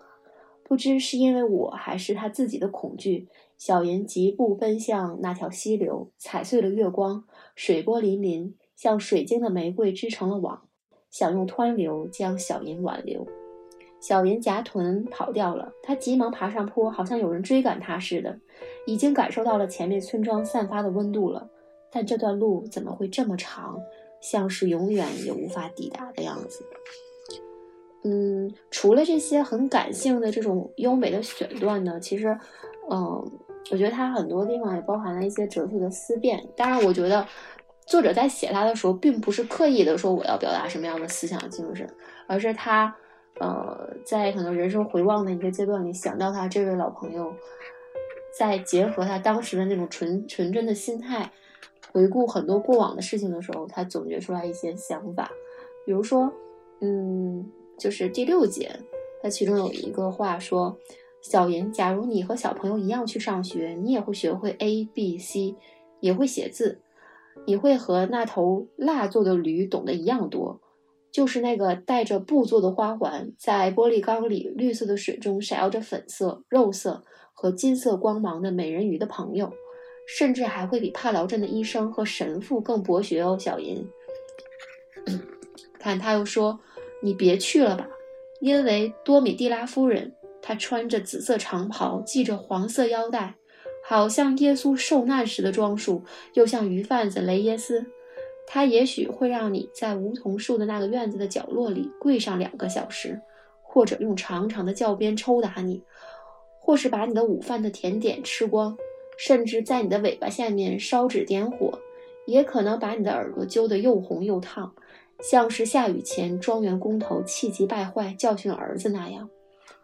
不知是因为我还是他自己的恐惧，小银疾步奔向那条溪流，踩碎了月光，水波粼粼，像水晶的玫瑰织成了网，想用湍流将小银挽留。小银夹臀跑掉了，他急忙爬上坡，好像有人追赶他似的，已经感受到了前面村庄散发的温度了。但这段路怎么会这么长，像是永远也无法抵达的样子？嗯，除了这些很感性的这种优美的选段呢，其实，嗯，我觉得它很多地方也包含了一些哲学的思辨。当然，我觉得作者在写它的时候，并不是刻意的说我要表达什么样的思想精神，而是他，呃，在可能人生回望的一个阶段里，想到他这位老朋友，在结合他当时的那种纯纯真的心态，回顾很多过往的事情的时候，他总结出来一些想法，比如说，嗯。就是第六节，它其中有一个话说：“小银，假如你和小朋友一样去上学，你也会学会 A B C，也会写字，你会和那头蜡做的驴懂得一样多。就是那个带着布做的花环，在玻璃缸里绿色的水中闪耀着粉色、肉色和金色光芒的美人鱼的朋友，甚至还会比帕劳镇的医生和神父更博学哦。”小银，看他又说。你别去了吧，因为多米蒂拉夫人，她穿着紫色长袍，系着黄色腰带，好像耶稣受难时的装束，又像鱼贩子雷耶斯。他也许会让你在梧桐树的那个院子的角落里跪上两个小时，或者用长长的教鞭抽打你，或是把你的午饭的甜点吃光，甚至在你的尾巴下面烧纸点火，也可能把你的耳朵揪得又红又烫。像是下雨前庄园工头气急败坏教训儿子那样，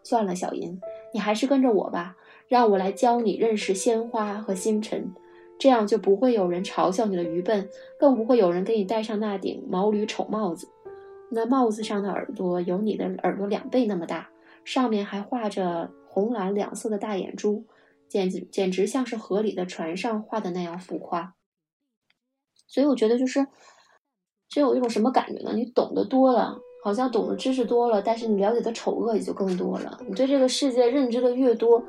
算了，小银，你还是跟着我吧，让我来教你认识鲜花和星辰，这样就不会有人嘲笑你的愚笨，更不会有人给你戴上那顶毛驴丑帽子。那帽子上的耳朵有你的耳朵两倍那么大，上面还画着红蓝两色的大眼珠，简直简直像是河里的船上画的那样浮夸。所以我觉得就是。这有一种什么感觉呢？你懂得多了，好像懂得知识多了，但是你了解的丑恶也就更多了。你对这个世界认知的越多，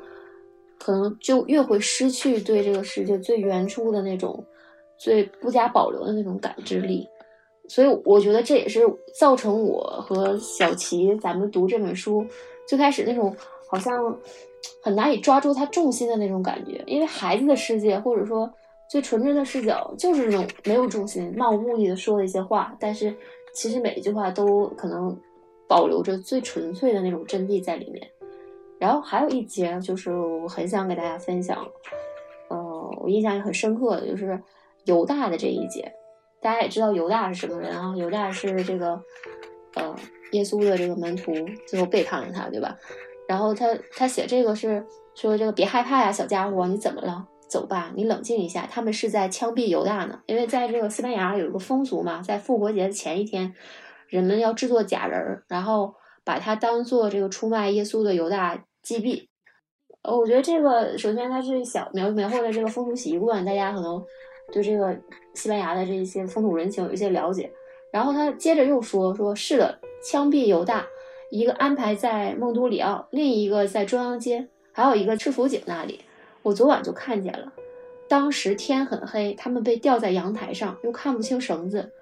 可能就越会失去对这个世界最原初的那种、最不加保留的那种感知力。所以我觉得这也是造成我和小齐咱们读这本书最开始那种好像很难以抓住它重心的那种感觉，因为孩子的世界或者说。最纯真的视角就是那种没有重心、漫无目的的说的一些话，但是其实每一句话都可能保留着最纯粹的那种真谛在里面。然后还有一节就是我很想给大家分享，嗯，我印象也很深刻的就是犹大的这一节。大家也知道犹大是什么人啊？犹大是这个呃耶稣的这个门徒，最后背叛了他，对吧？然后他他写这个是说这个别害怕呀，小家伙，你怎么了？走吧，你冷静一下。他们是在枪毙犹大呢，因为在这个西班牙有一个风俗嘛，在复活节的前一天，人们要制作假人儿，然后把它当做这个出卖耶稣的犹大击毙。呃，我觉得这个首先它是小描描绘了这个风俗习惯，大家可能对这个西班牙的这一些风土人情有一些了解。然后他接着又说，说是的，枪毙犹大，一个安排在孟都里奥，另一个在中央街，还有一个赤福井那里。我昨晚就看见了，当时天很黑，他们被吊在阳台上，又看不清绳子，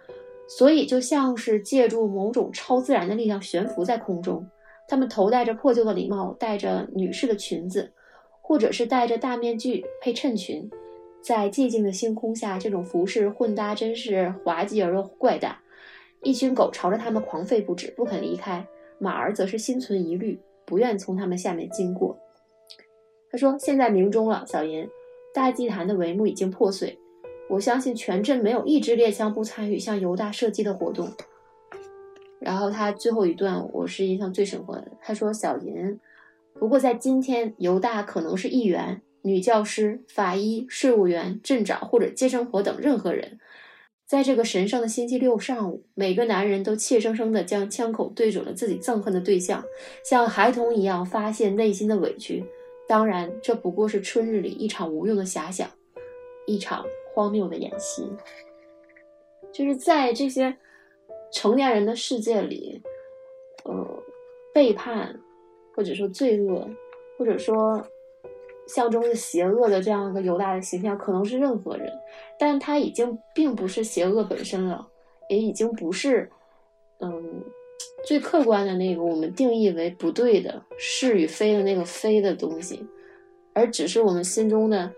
所以就像是借助某种超自然的力量悬浮在空中。他们头戴着破旧的礼帽，戴着女士的裙子，或者是戴着大面具配衬裙，在寂静的星空下，这种服饰混搭真是滑稽而又怪诞。一群狗朝着他们狂吠不止，不肯离开；马儿则是心存疑虑，不愿从他们下面经过。他说：“现在明中了，小银，大祭坛的帷幕已经破碎。我相信全镇没有一支猎枪不参与向犹大射击的活动。”然后他最后一段，我是印象最深刻的。他说：“小银，不过在今天，犹大可能是议员，女教师、法医、税务员、镇长或者接生婆等任何人，在这个神圣的星期六上午，每个男人都怯生生地将枪口对准了自己憎恨的对象，像孩童一样发泄内心的委屈。当然，这不过是春日里一场无用的遐想，一场荒谬的演习。就是在这些成年人的世界里，呃，背叛，或者说罪恶，或者说象征着邪恶的这样一个犹大的形象，可能是任何人，但他已经并不是邪恶本身了，也已经不是，嗯。最客观的那个，我们定义为不对的是与非的那个非的东西，而只是我们心中的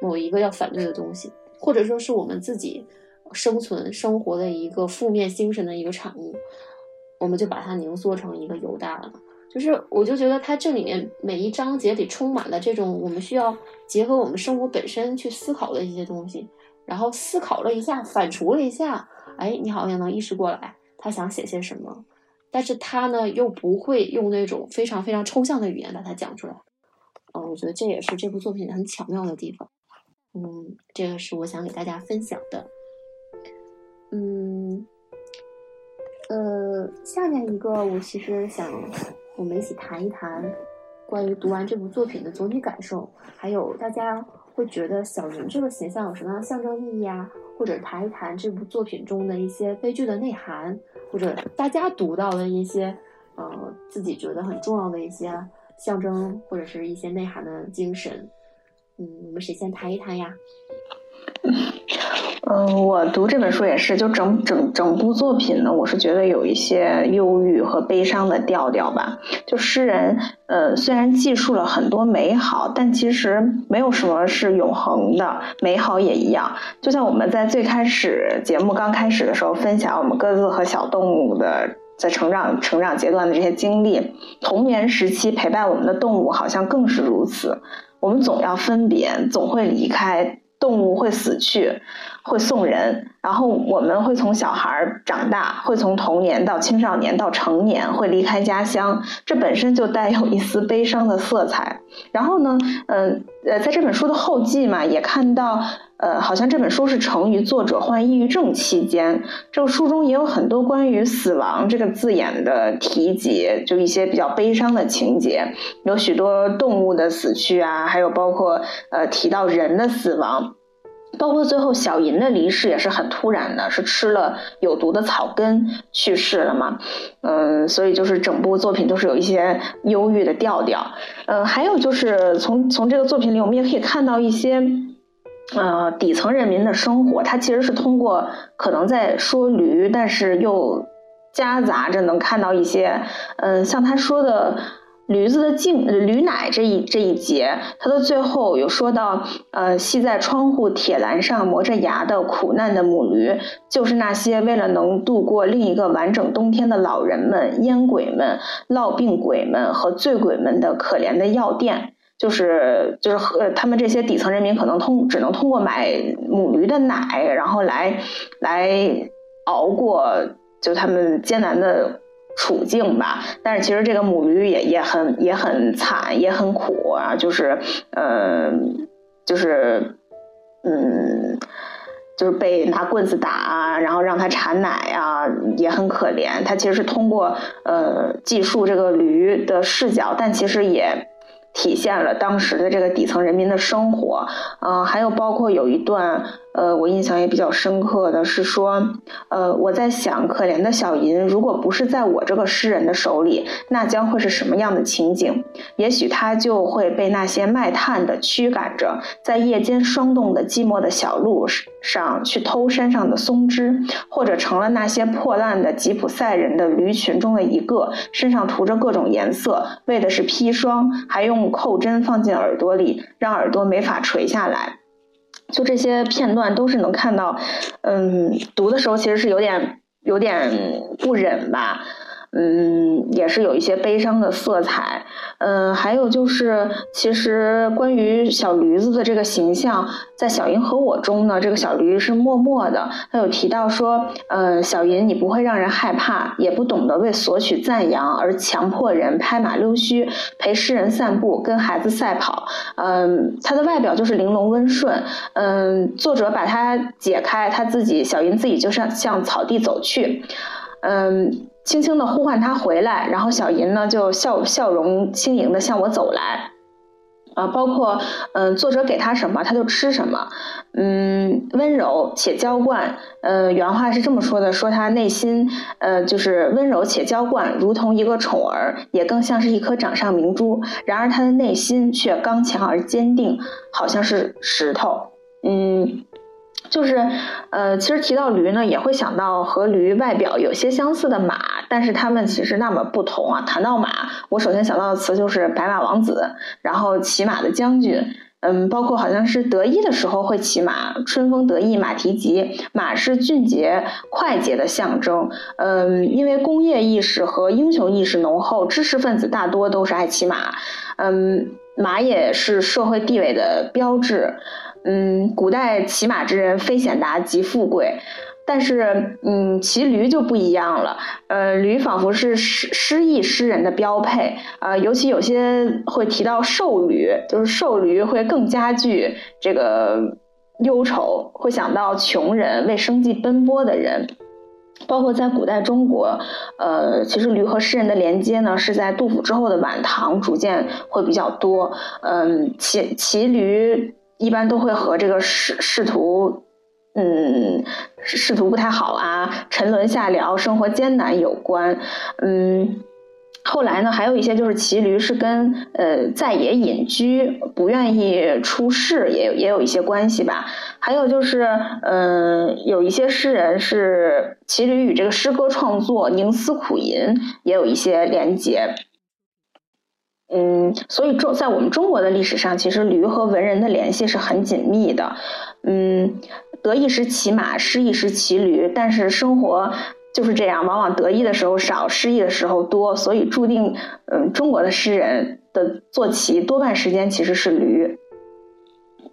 某一个要反对的东西，或者说是我们自己生存生活的一个负面精神的一个产物，我们就把它凝缩成一个犹大了。就是，我就觉得它这里面每一章节里充满了这种我们需要结合我们生活本身去思考的一些东西，然后思考了一下，反刍了一下，哎，你好像能意识过来他想写些什么。但是他呢，又不会用那种非常非常抽象的语言把它讲出来，嗯，我觉得这也是这部作品很巧妙的地方，嗯，这个是我想给大家分享的，嗯，呃，下面一个我其实想我们一起谈一谈关于读完这部作品的总体感受，还有大家会觉得小云这个形象有什么样的象征意义啊？或者谈一谈这部作品中的一些悲剧的内涵，或者大家读到的一些，呃，自己觉得很重要的一些象征或者是一些内涵的精神。嗯，我们谁先谈一谈呀？嗯，我读这本书也是，就整整整部作品呢，我是觉得有一些忧郁和悲伤的调调吧。就诗人，呃，虽然记述了很多美好，但其实没有什么是永恒的，美好也一样。就像我们在最开始节目刚开始的时候分享我们各自和小动物的在成长成长阶段的这些经历，童年时期陪伴我们的动物好像更是如此。我们总要分别，总会离开。动物会死去，会送人，然后我们会从小孩长大，会从童年到青少年到成年，会离开家乡，这本身就带有一丝悲伤的色彩。然后呢，嗯呃，在这本书的后记嘛，也看到，呃，好像这本书是成于作者患抑郁症期间。这个书中也有很多关于死亡这个字眼的提及，就一些比较悲伤的情节，有许多动物的死去啊，还有包括呃提到人的死亡。包括最后小银的离世也是很突然的，是吃了有毒的草根去世了嘛？嗯，所以就是整部作品都是有一些忧郁的调调。嗯，还有就是从从这个作品里，我们也可以看到一些，呃，底层人民的生活。他其实是通过可能在说驴，但是又夹杂着能看到一些，嗯，像他说的。驴子的颈，驴奶这一这一节，它的最后有说到，呃，系在窗户铁栏上磨着牙的苦难的母驴，就是那些为了能度过另一个完整冬天的老人们、烟鬼们、痨病鬼们和醉鬼们的可怜的药店，就是就是和他们这些底层人民可能通只能通过买母驴的奶，然后来来熬过就他们艰难的。处境吧，但是其实这个母驴也也很也很惨，也很苦啊，就是，呃，就是，嗯，就是被拿棍子打啊，然后让它产奶啊，也很可怜。它其实是通过呃记述这个驴的视角，但其实也。体现了当时的这个底层人民的生活，嗯，还有包括有一段，呃，我印象也比较深刻的是说，呃，我在想，可怜的小银，如果不是在我这个诗人的手里，那将会是什么样的情景？也许他就会被那些卖炭的驱赶着，在夜间霜冻的寂寞的小路上去偷山上的松枝，或者成了那些破烂的吉普赛人的驴群中的一个，身上涂着各种颜色，为的是砒霜，还用。扣针放进耳朵里，让耳朵没法垂下来。就这些片段都是能看到，嗯，读的时候其实是有点有点不忍吧。嗯，也是有一些悲伤的色彩。嗯，还有就是，其实关于小驴子的这个形象，在《小银和我》中呢，这个小驴是默默的。他有提到说，呃，小银你不会让人害怕，也不懂得为索取赞扬而强迫人拍马溜须，陪诗人散步，跟孩子赛跑。嗯，他的外表就是玲珑温顺。嗯，作者把它解开，他自己小银自己就向向草地走去。嗯。轻轻地呼唤他回来，然后小银呢就笑笑容轻盈地向我走来，啊，包括嗯，作者给他什么他就吃什么，嗯，温柔且娇惯，呃，原话是这么说的，说他内心呃就是温柔且娇惯，如同一个宠儿，也更像是一颗掌上明珠。然而他的内心却刚强而坚定，好像是石头，嗯。就是，呃，其实提到驴呢，也会想到和驴外表有些相似的马，但是它们其实那么不同啊。谈到马，我首先想到的词就是白马王子，然后骑马的将军，嗯，包括好像是得意的时候会骑马，春风得意马蹄疾，马是俊杰快捷的象征，嗯，因为工业意识和英雄意识浓厚，知识分子大多都是爱骑马，嗯，马也是社会地位的标志。嗯，古代骑马之人非显达即富贵，但是嗯，骑驴就不一样了。呃，驴仿佛是诗诗意诗人的标配啊，尤其有些会提到瘦驴，就是瘦驴会更加剧这个忧愁，会想到穷人为生计奔波的人。包括在古代中国，呃，其实驴和诗人的连接呢，是在杜甫之后的晚唐逐渐会比较多。嗯，骑骑驴。一般都会和这个仕仕途，嗯，仕途不太好啊，沉沦下僚，生活艰难有关。嗯，后来呢，还有一些就是骑驴是跟呃在野隐居，不愿意出仕，也也有一些关系吧。还有就是，嗯，有一些诗人是骑驴与这个诗歌创作宁思苦吟也有一些连结。嗯，所以中在我们中国的历史上，其实驴和文人的联系是很紧密的。嗯，得意时骑马，失意时骑驴，但是生活就是这样，往往得意的时候少，失意的时候多，所以注定，嗯，中国的诗人的坐骑多半时间其实是驴。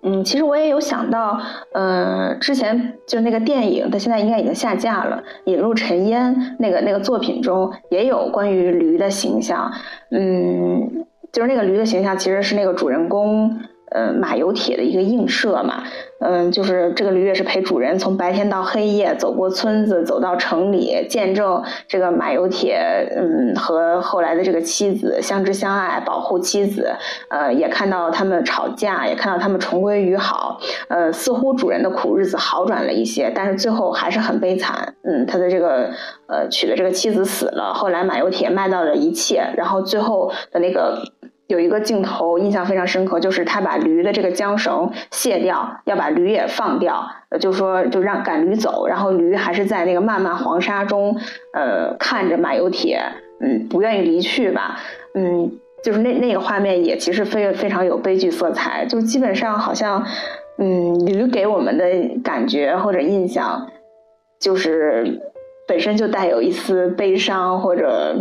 嗯，其实我也有想到，嗯，之前就那个电影，它现在应该已经下架了，《引入尘烟》那个那个作品中也有关于驴的形象，嗯。就是那个驴的形象，其实是那个主人公，呃，马有铁的一个映射嘛。嗯，就是这个驴也是陪主人从白天到黑夜，走过村子，走到城里，见证这个马油铁，嗯，和后来的这个妻子相知相爱，保护妻子。呃，也看到他们吵架，也看到他们重归于好。呃，似乎主人的苦日子好转了一些，但是最后还是很悲惨。嗯，他的这个呃娶的这个妻子死了，后来马油铁卖到了一切，然后最后的那个。有一个镜头印象非常深刻，就是他把驴的这个缰绳卸掉，要把驴也放掉，就说就让赶驴走，然后驴还是在那个漫漫黄沙中，呃，看着马油铁，嗯，不愿意离去吧，嗯，就是那那个画面也其实非非常有悲剧色彩，就基本上好像，嗯，驴给我们的感觉或者印象，就是本身就带有一丝悲伤或者。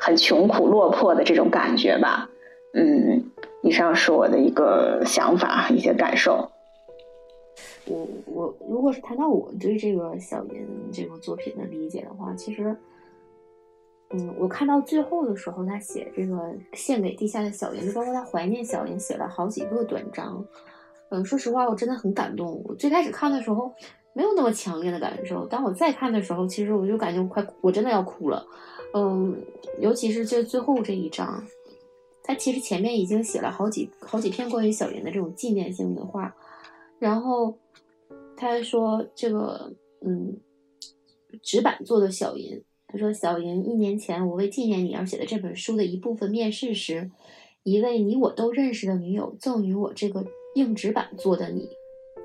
很穷苦落魄的这种感觉吧，嗯，以上是我的一个想法，一些感受。我我如果是谈到我对这个小银这部作品的理解的话，其实，嗯，我看到最后的时候，他写这个献给地下的小银，就包括他怀念小银，写了好几个短章。嗯，说实话，我真的很感动。我最开始看的时候没有那么强烈的感受，当我再看的时候，其实我就感觉我快，我真的要哭了。嗯，尤其是这最后这一章，他其实前面已经写了好几好几篇关于小云的这种纪念性的话，然后他说这个嗯，纸板做的小云，他说小云一年前我为纪念你而写的这本书的一部分面试时，一位你我都认识的女友赠予我这个硬纸板做的你，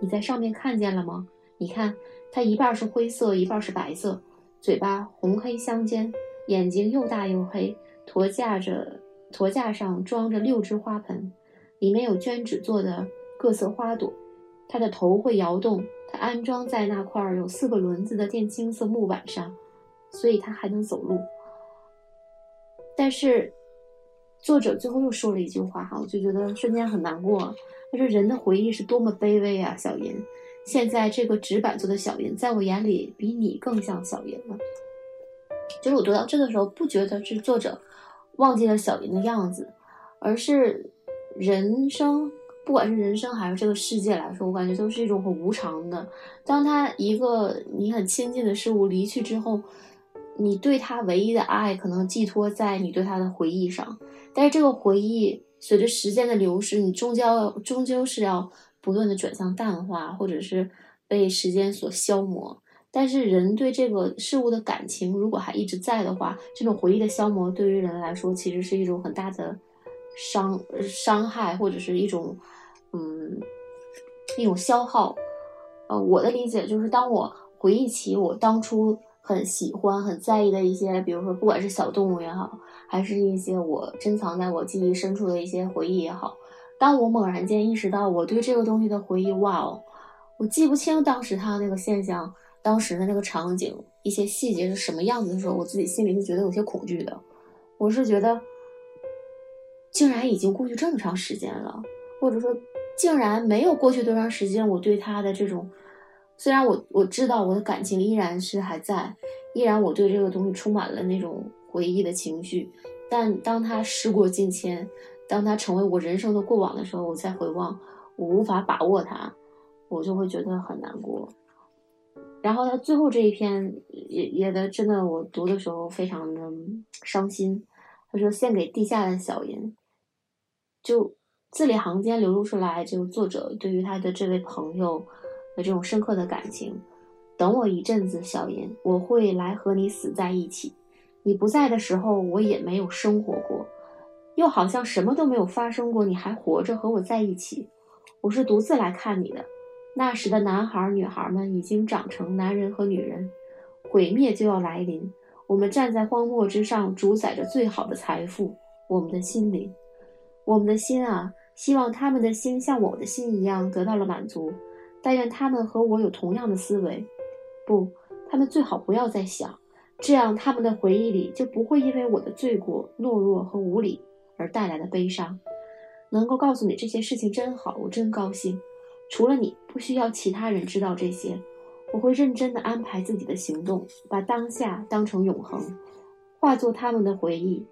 你在上面看见了吗？你看，它一半是灰色，一半是白色，嘴巴红黑相间。眼睛又大又黑，驼架着，驼架上装着六只花盆，里面有绢纸做的各色花朵。它的头会摇动，它安装在那块有四个轮子的靛青色木板上，所以它还能走路。但是作者最后又说了一句话哈，我就觉得瞬间很难过。他说：“人的回忆是多么卑微啊，小银。现在这个纸板做的小银，在我眼里比你更像小银了。”就是我读到这的时候，不觉得是作者忘记了小林的样子，而是人生，不管是人生还是这个世界来说，我感觉都是一种很无常的。当他一个你很亲近的事物离去之后，你对他唯一的爱可能寄托在你对他的回忆上，但是这个回忆随着时间的流逝，你终究终究是要不断的转向淡化，或者是被时间所消磨。但是人对这个事物的感情，如果还一直在的话，这种回忆的消磨对于人来说，其实是一种很大的伤伤害，或者是一种嗯一种消耗。呃，我的理解就是，当我回忆起我当初很喜欢、很在意的一些，比如说不管是小动物也好，还是一些我珍藏在我记忆深处的一些回忆也好，当我猛然间意识到我对这个东西的回忆，哇哦，我记不清当时它那个现象。当时的那个场景，一些细节是什么样子的时候，我自己心里是觉得有些恐惧的。我是觉得，竟然已经过去这么长时间了，或者说，竟然没有过去多长时间，我对他的这种，虽然我我知道我的感情依然是还在，依然我对这个东西充满了那种回忆的情绪，但当他时过境迁，当他成为我人生的过往的时候，我再回望，我无法把握它，我就会觉得很难过。然后他最后这一篇也也的真的，我读的时候非常的伤心。他说：“献给地下的小银。”就字里行间流露出来，就作者对于他的这位朋友的这种深刻的感情。等我一阵子，小银，我会来和你死在一起。你不在的时候，我也没有生活过，又好像什么都没有发生过。你还活着和我在一起，我是独自来看你的。那时的男孩、女孩们已经长成男人和女人，毁灭就要来临。我们站在荒漠之上，主宰着最好的财富——我们的心灵。我们的心啊，希望他们的心像我的心一样得到了满足。但愿他们和我有同样的思维。不，他们最好不要再想，这样他们的回忆里就不会因为我的罪过、懦弱和无礼而带来的悲伤。能够告诉你这些事情真好，我真高兴。除了你，不需要其他人知道这些。我会认真的安排自己的行动，把当下当成永恒，化作他们的回忆，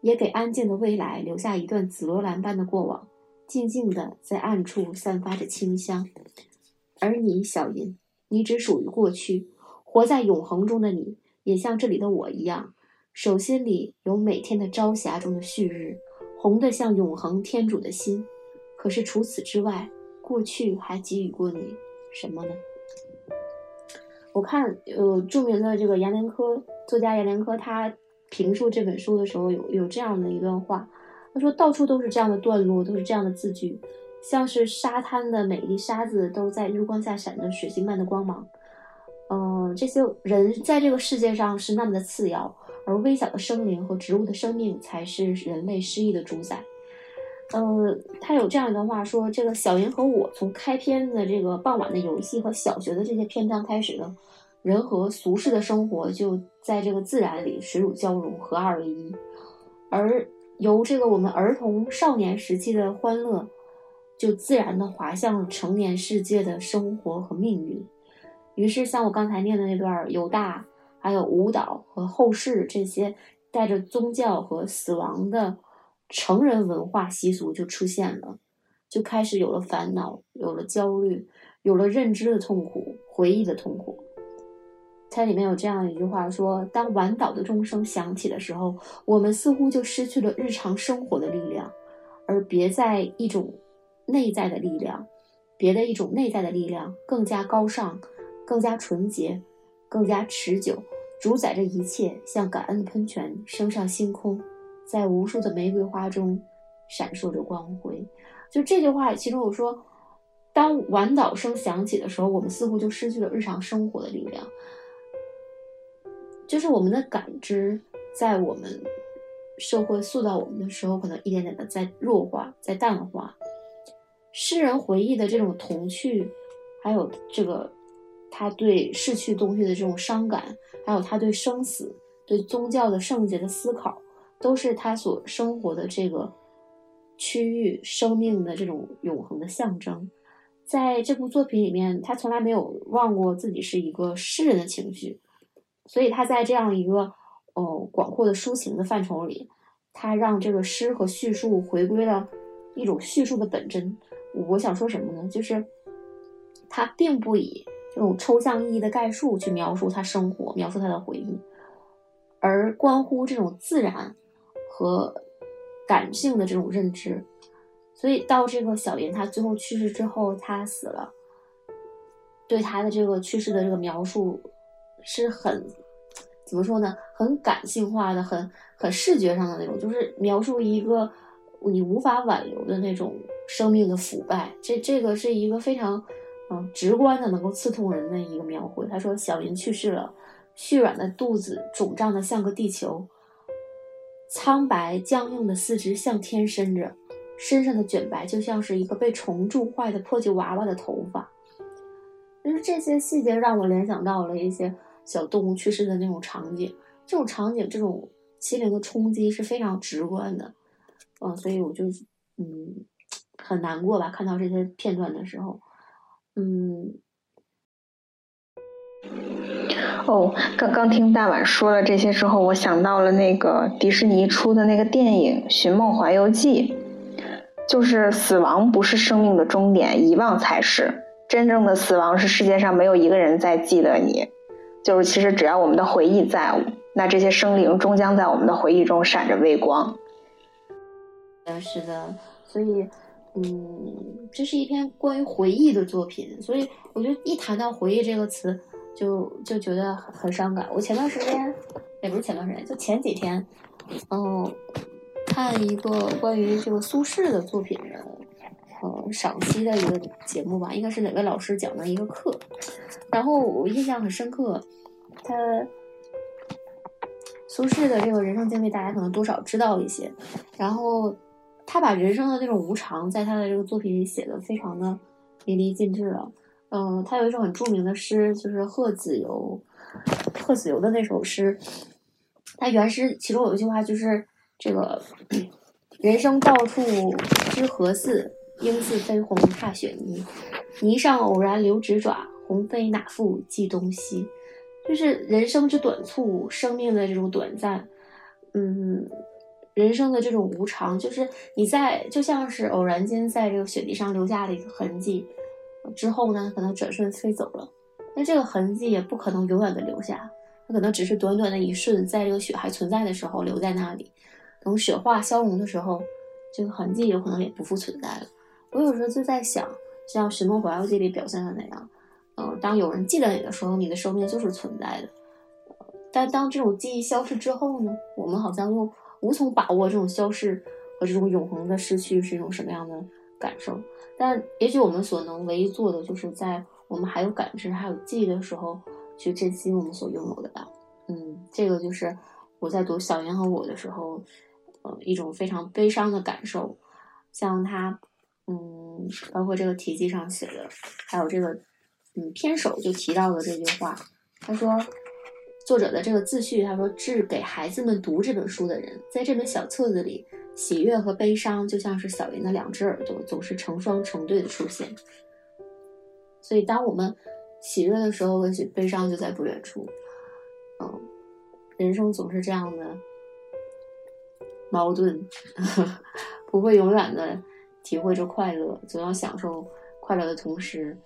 也给安静的未来留下一段紫罗兰般的过往，静静地在暗处散发着清香。而你，小银，你只属于过去，活在永恒中的你，也像这里的我一样，手心里有每天的朝霞中的旭日，红的像永恒天主的心。可是除此之外，过去还给予过你什么呢？我看，呃，著名的这个阎连科作家阎连科，他评述这本书的时候，有有这样的一段话，他说：“到处都是这样的段落，都是这样的字句，像是沙滩的每粒沙子都在日光下闪着水晶般的光芒。嗯，这些人在这个世界上是那么的次要，而微小的生灵和植物的生命才是人类诗意的主宰。”呃，他有这样一段话说：“这个小云和我从开篇的这个傍晚的游戏和小学的这些篇章开始呢，人和俗世的生活就在这个自然里水乳交融，合二为一。而由这个我们儿童少年时期的欢乐，就自然的滑向成年世界的生活和命运。于是，像我刚才念的那段犹大，还有舞蹈和后世这些带着宗教和死亡的。”成人文化习俗就出现了，就开始有了烦恼，有了焦虑，有了认知的痛苦，回忆的痛苦。它里面有这样一句话说：“当晚岛的钟声响起的时候，我们似乎就失去了日常生活的力量，而别在一种内在的力量，别的一种内在的力量更加高尚，更加纯洁，更加持久，主宰着一切，像感恩的喷泉升上星空。”在无数的玫瑰花中闪烁着光辉，就这句话，其中我说，当晚岛声响起的时候，我们似乎就失去了日常生活的力量，就是我们的感知，在我们社会塑造我们的时候，可能一点点的在弱化，在淡化。诗人回忆的这种童趣，还有这个他对逝去东西的这种伤感，还有他对生死、对宗教的圣洁的思考。都是他所生活的这个区域生命的这种永恒的象征。在这部作品里面，他从来没有忘过自己是一个诗人的情绪，所以他在这样一个哦广阔的抒情的范畴里，他让这个诗和叙述回归了一种叙述的本真。我想说什么呢？就是他并不以这种抽象意义的概述去描述他生活，描述他的回忆，而关乎这种自然和感性的这种认知。所以到这个小林他最后去世之后，他死了，对他的这个去世的这个描述是很怎么说呢？很感性化的，很很视觉上的那种，就是描述一个你无法挽留的那种生命的腐败。这这个是一个非常嗯直观的，能够刺痛人的一个描绘。他说小林去世了，虚软的肚子肿胀的像个地球，苍白僵硬的四肢向天伸着。身上的卷白就像是一个被虫蛀坏的破旧娃娃的头发，就是这些细节让我联想到了一些小动物去世的那种场景。这种场景，这种心灵的冲击是非常直观的，嗯，所以我就嗯很难过吧，看到这些片段的时候，嗯。哦，刚刚听大碗说了这些之后，我想到了那个迪士尼出的那个电影《寻梦环游记》。就是死亡不是生命的终点，遗忘才是真正的死亡。是世界上没有一个人在记得你。就是其实只要我们的回忆在，那这些生灵终将在我们的回忆中闪着微光。嗯，是的，所以，嗯，这是一篇关于回忆的作品。所以我觉得一谈到回忆这个词，就就觉得很很伤感。我前段时间，也不是前段时间，就前几天，嗯。看一个关于这个苏轼的作品的，呃，赏析的一个节目吧，应该是哪位老师讲的一个课，然后我印象很深刻，他苏轼的这个人生经历，大家可能多少知道一些，然后他把人生的那种无常，在他的这个作品里写的非常的淋漓尽致了，嗯，他有一首很著名的诗，就是贺子由，贺子由的那首诗，他原诗其中有一句话就是。这个人生到处知何似？应似飞鸿踏雪泥。泥上偶然留指爪，鸿飞哪复计东西？就是人生之短促，生命的这种短暂，嗯，人生的这种无常，就是你在就像是偶然间在这个雪地上留下了一个痕迹，之后呢，可能转瞬飞走了。那这个痕迹也不可能永远的留下，它可能只是短短的一瞬，在这个雪还存在的时候留在那里。等雪化消融的时候，这个痕迹有可能也不复存在了。我有时候就在想，像《寻梦环游记》里表现的那样，嗯，当有人记得你的时候，你的生命就是存在的。但当这种记忆消失之后呢，我们好像又无从把握这种消失和这种永恒的失去是一种什么样的感受。但也许我们所能唯一做的，就是在我们还有感知、还有记忆的时候，去珍惜我们所拥有的吧。嗯，这个就是我在读《小严和我》的时候。呃一种非常悲伤的感受，像他，嗯，包括这个题记上写的，还有这个，嗯，片首就提到了这句话。他说，作者的这个自序，他说致给孩子们读这本书的人，在这本小册子里，喜悦和悲伤就像是小林的两只耳朵，总是成双成对的出现。所以，当我们喜悦的时候，也许悲伤就在不远处。嗯，人生总是这样的。矛盾，不会永远的体会着快乐，总要享受快乐的同时，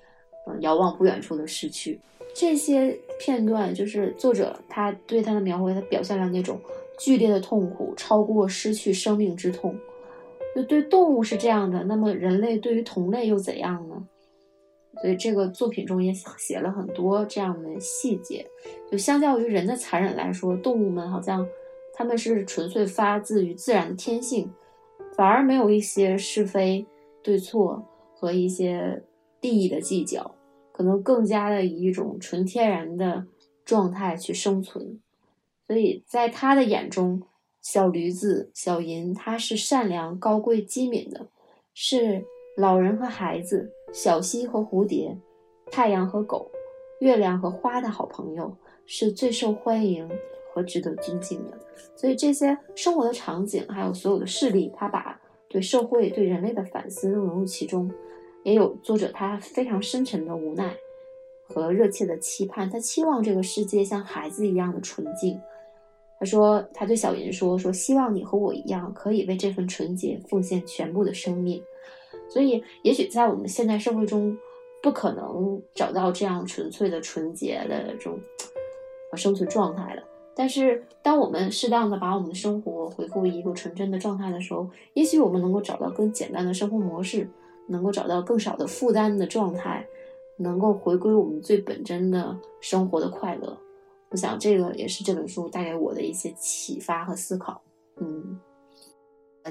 遥望不远处的失去。这些片段就是作者他对他的描绘，他表现了那种剧烈的痛苦，超过失去生命之痛。就对动物是这样的，那么人类对于同类又怎样呢？所以这个作品中也写了很多这样的细节。就相较于人的残忍来说，动物们好像。他们是纯粹发自于自然的天性，反而没有一些是非对错和一些利益的计较，可能更加的以一种纯天然的状态去生存。所以在他的眼中，小驴子、小银，它是善良、高贵、机敏的，是老人和孩子、小溪和蝴蝶、太阳和狗、月亮和花的好朋友，是最受欢迎。和值得尊敬的。所以这些生活的场景，还有所有的事例，他把对社会、对人类的反思融入其中。也有作者他非常深沉的无奈和热切的期盼，他期望这个世界像孩子一样的纯净。他说，他对小云说：“说希望你和我一样，可以为这份纯洁奉献全部的生命。”所以，也许在我们现代社会中，不可能找到这样纯粹的、纯洁的这种生存状态了。但是，当我们适当的把我们的生活回复一个纯真的状态的时候，也许我们能够找到更简单的生活模式，能够找到更少的负担的状态，能够回归我们最本真的生活的快乐。我想，这个也是这本书带给我的一些启发和思考。嗯。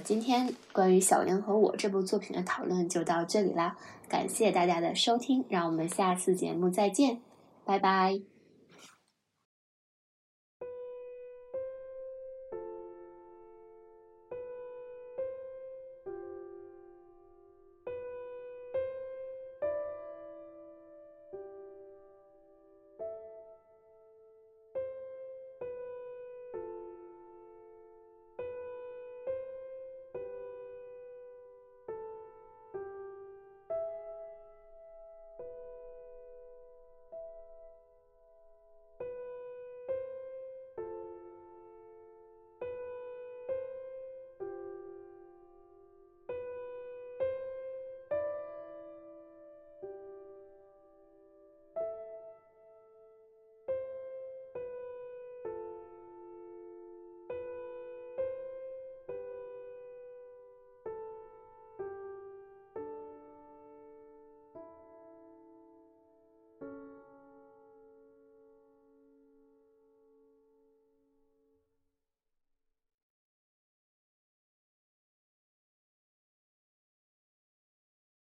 今天关于《小云和我》这部作品的讨论就到这里啦，感谢大家的收听，让我们下次节目再见，拜拜。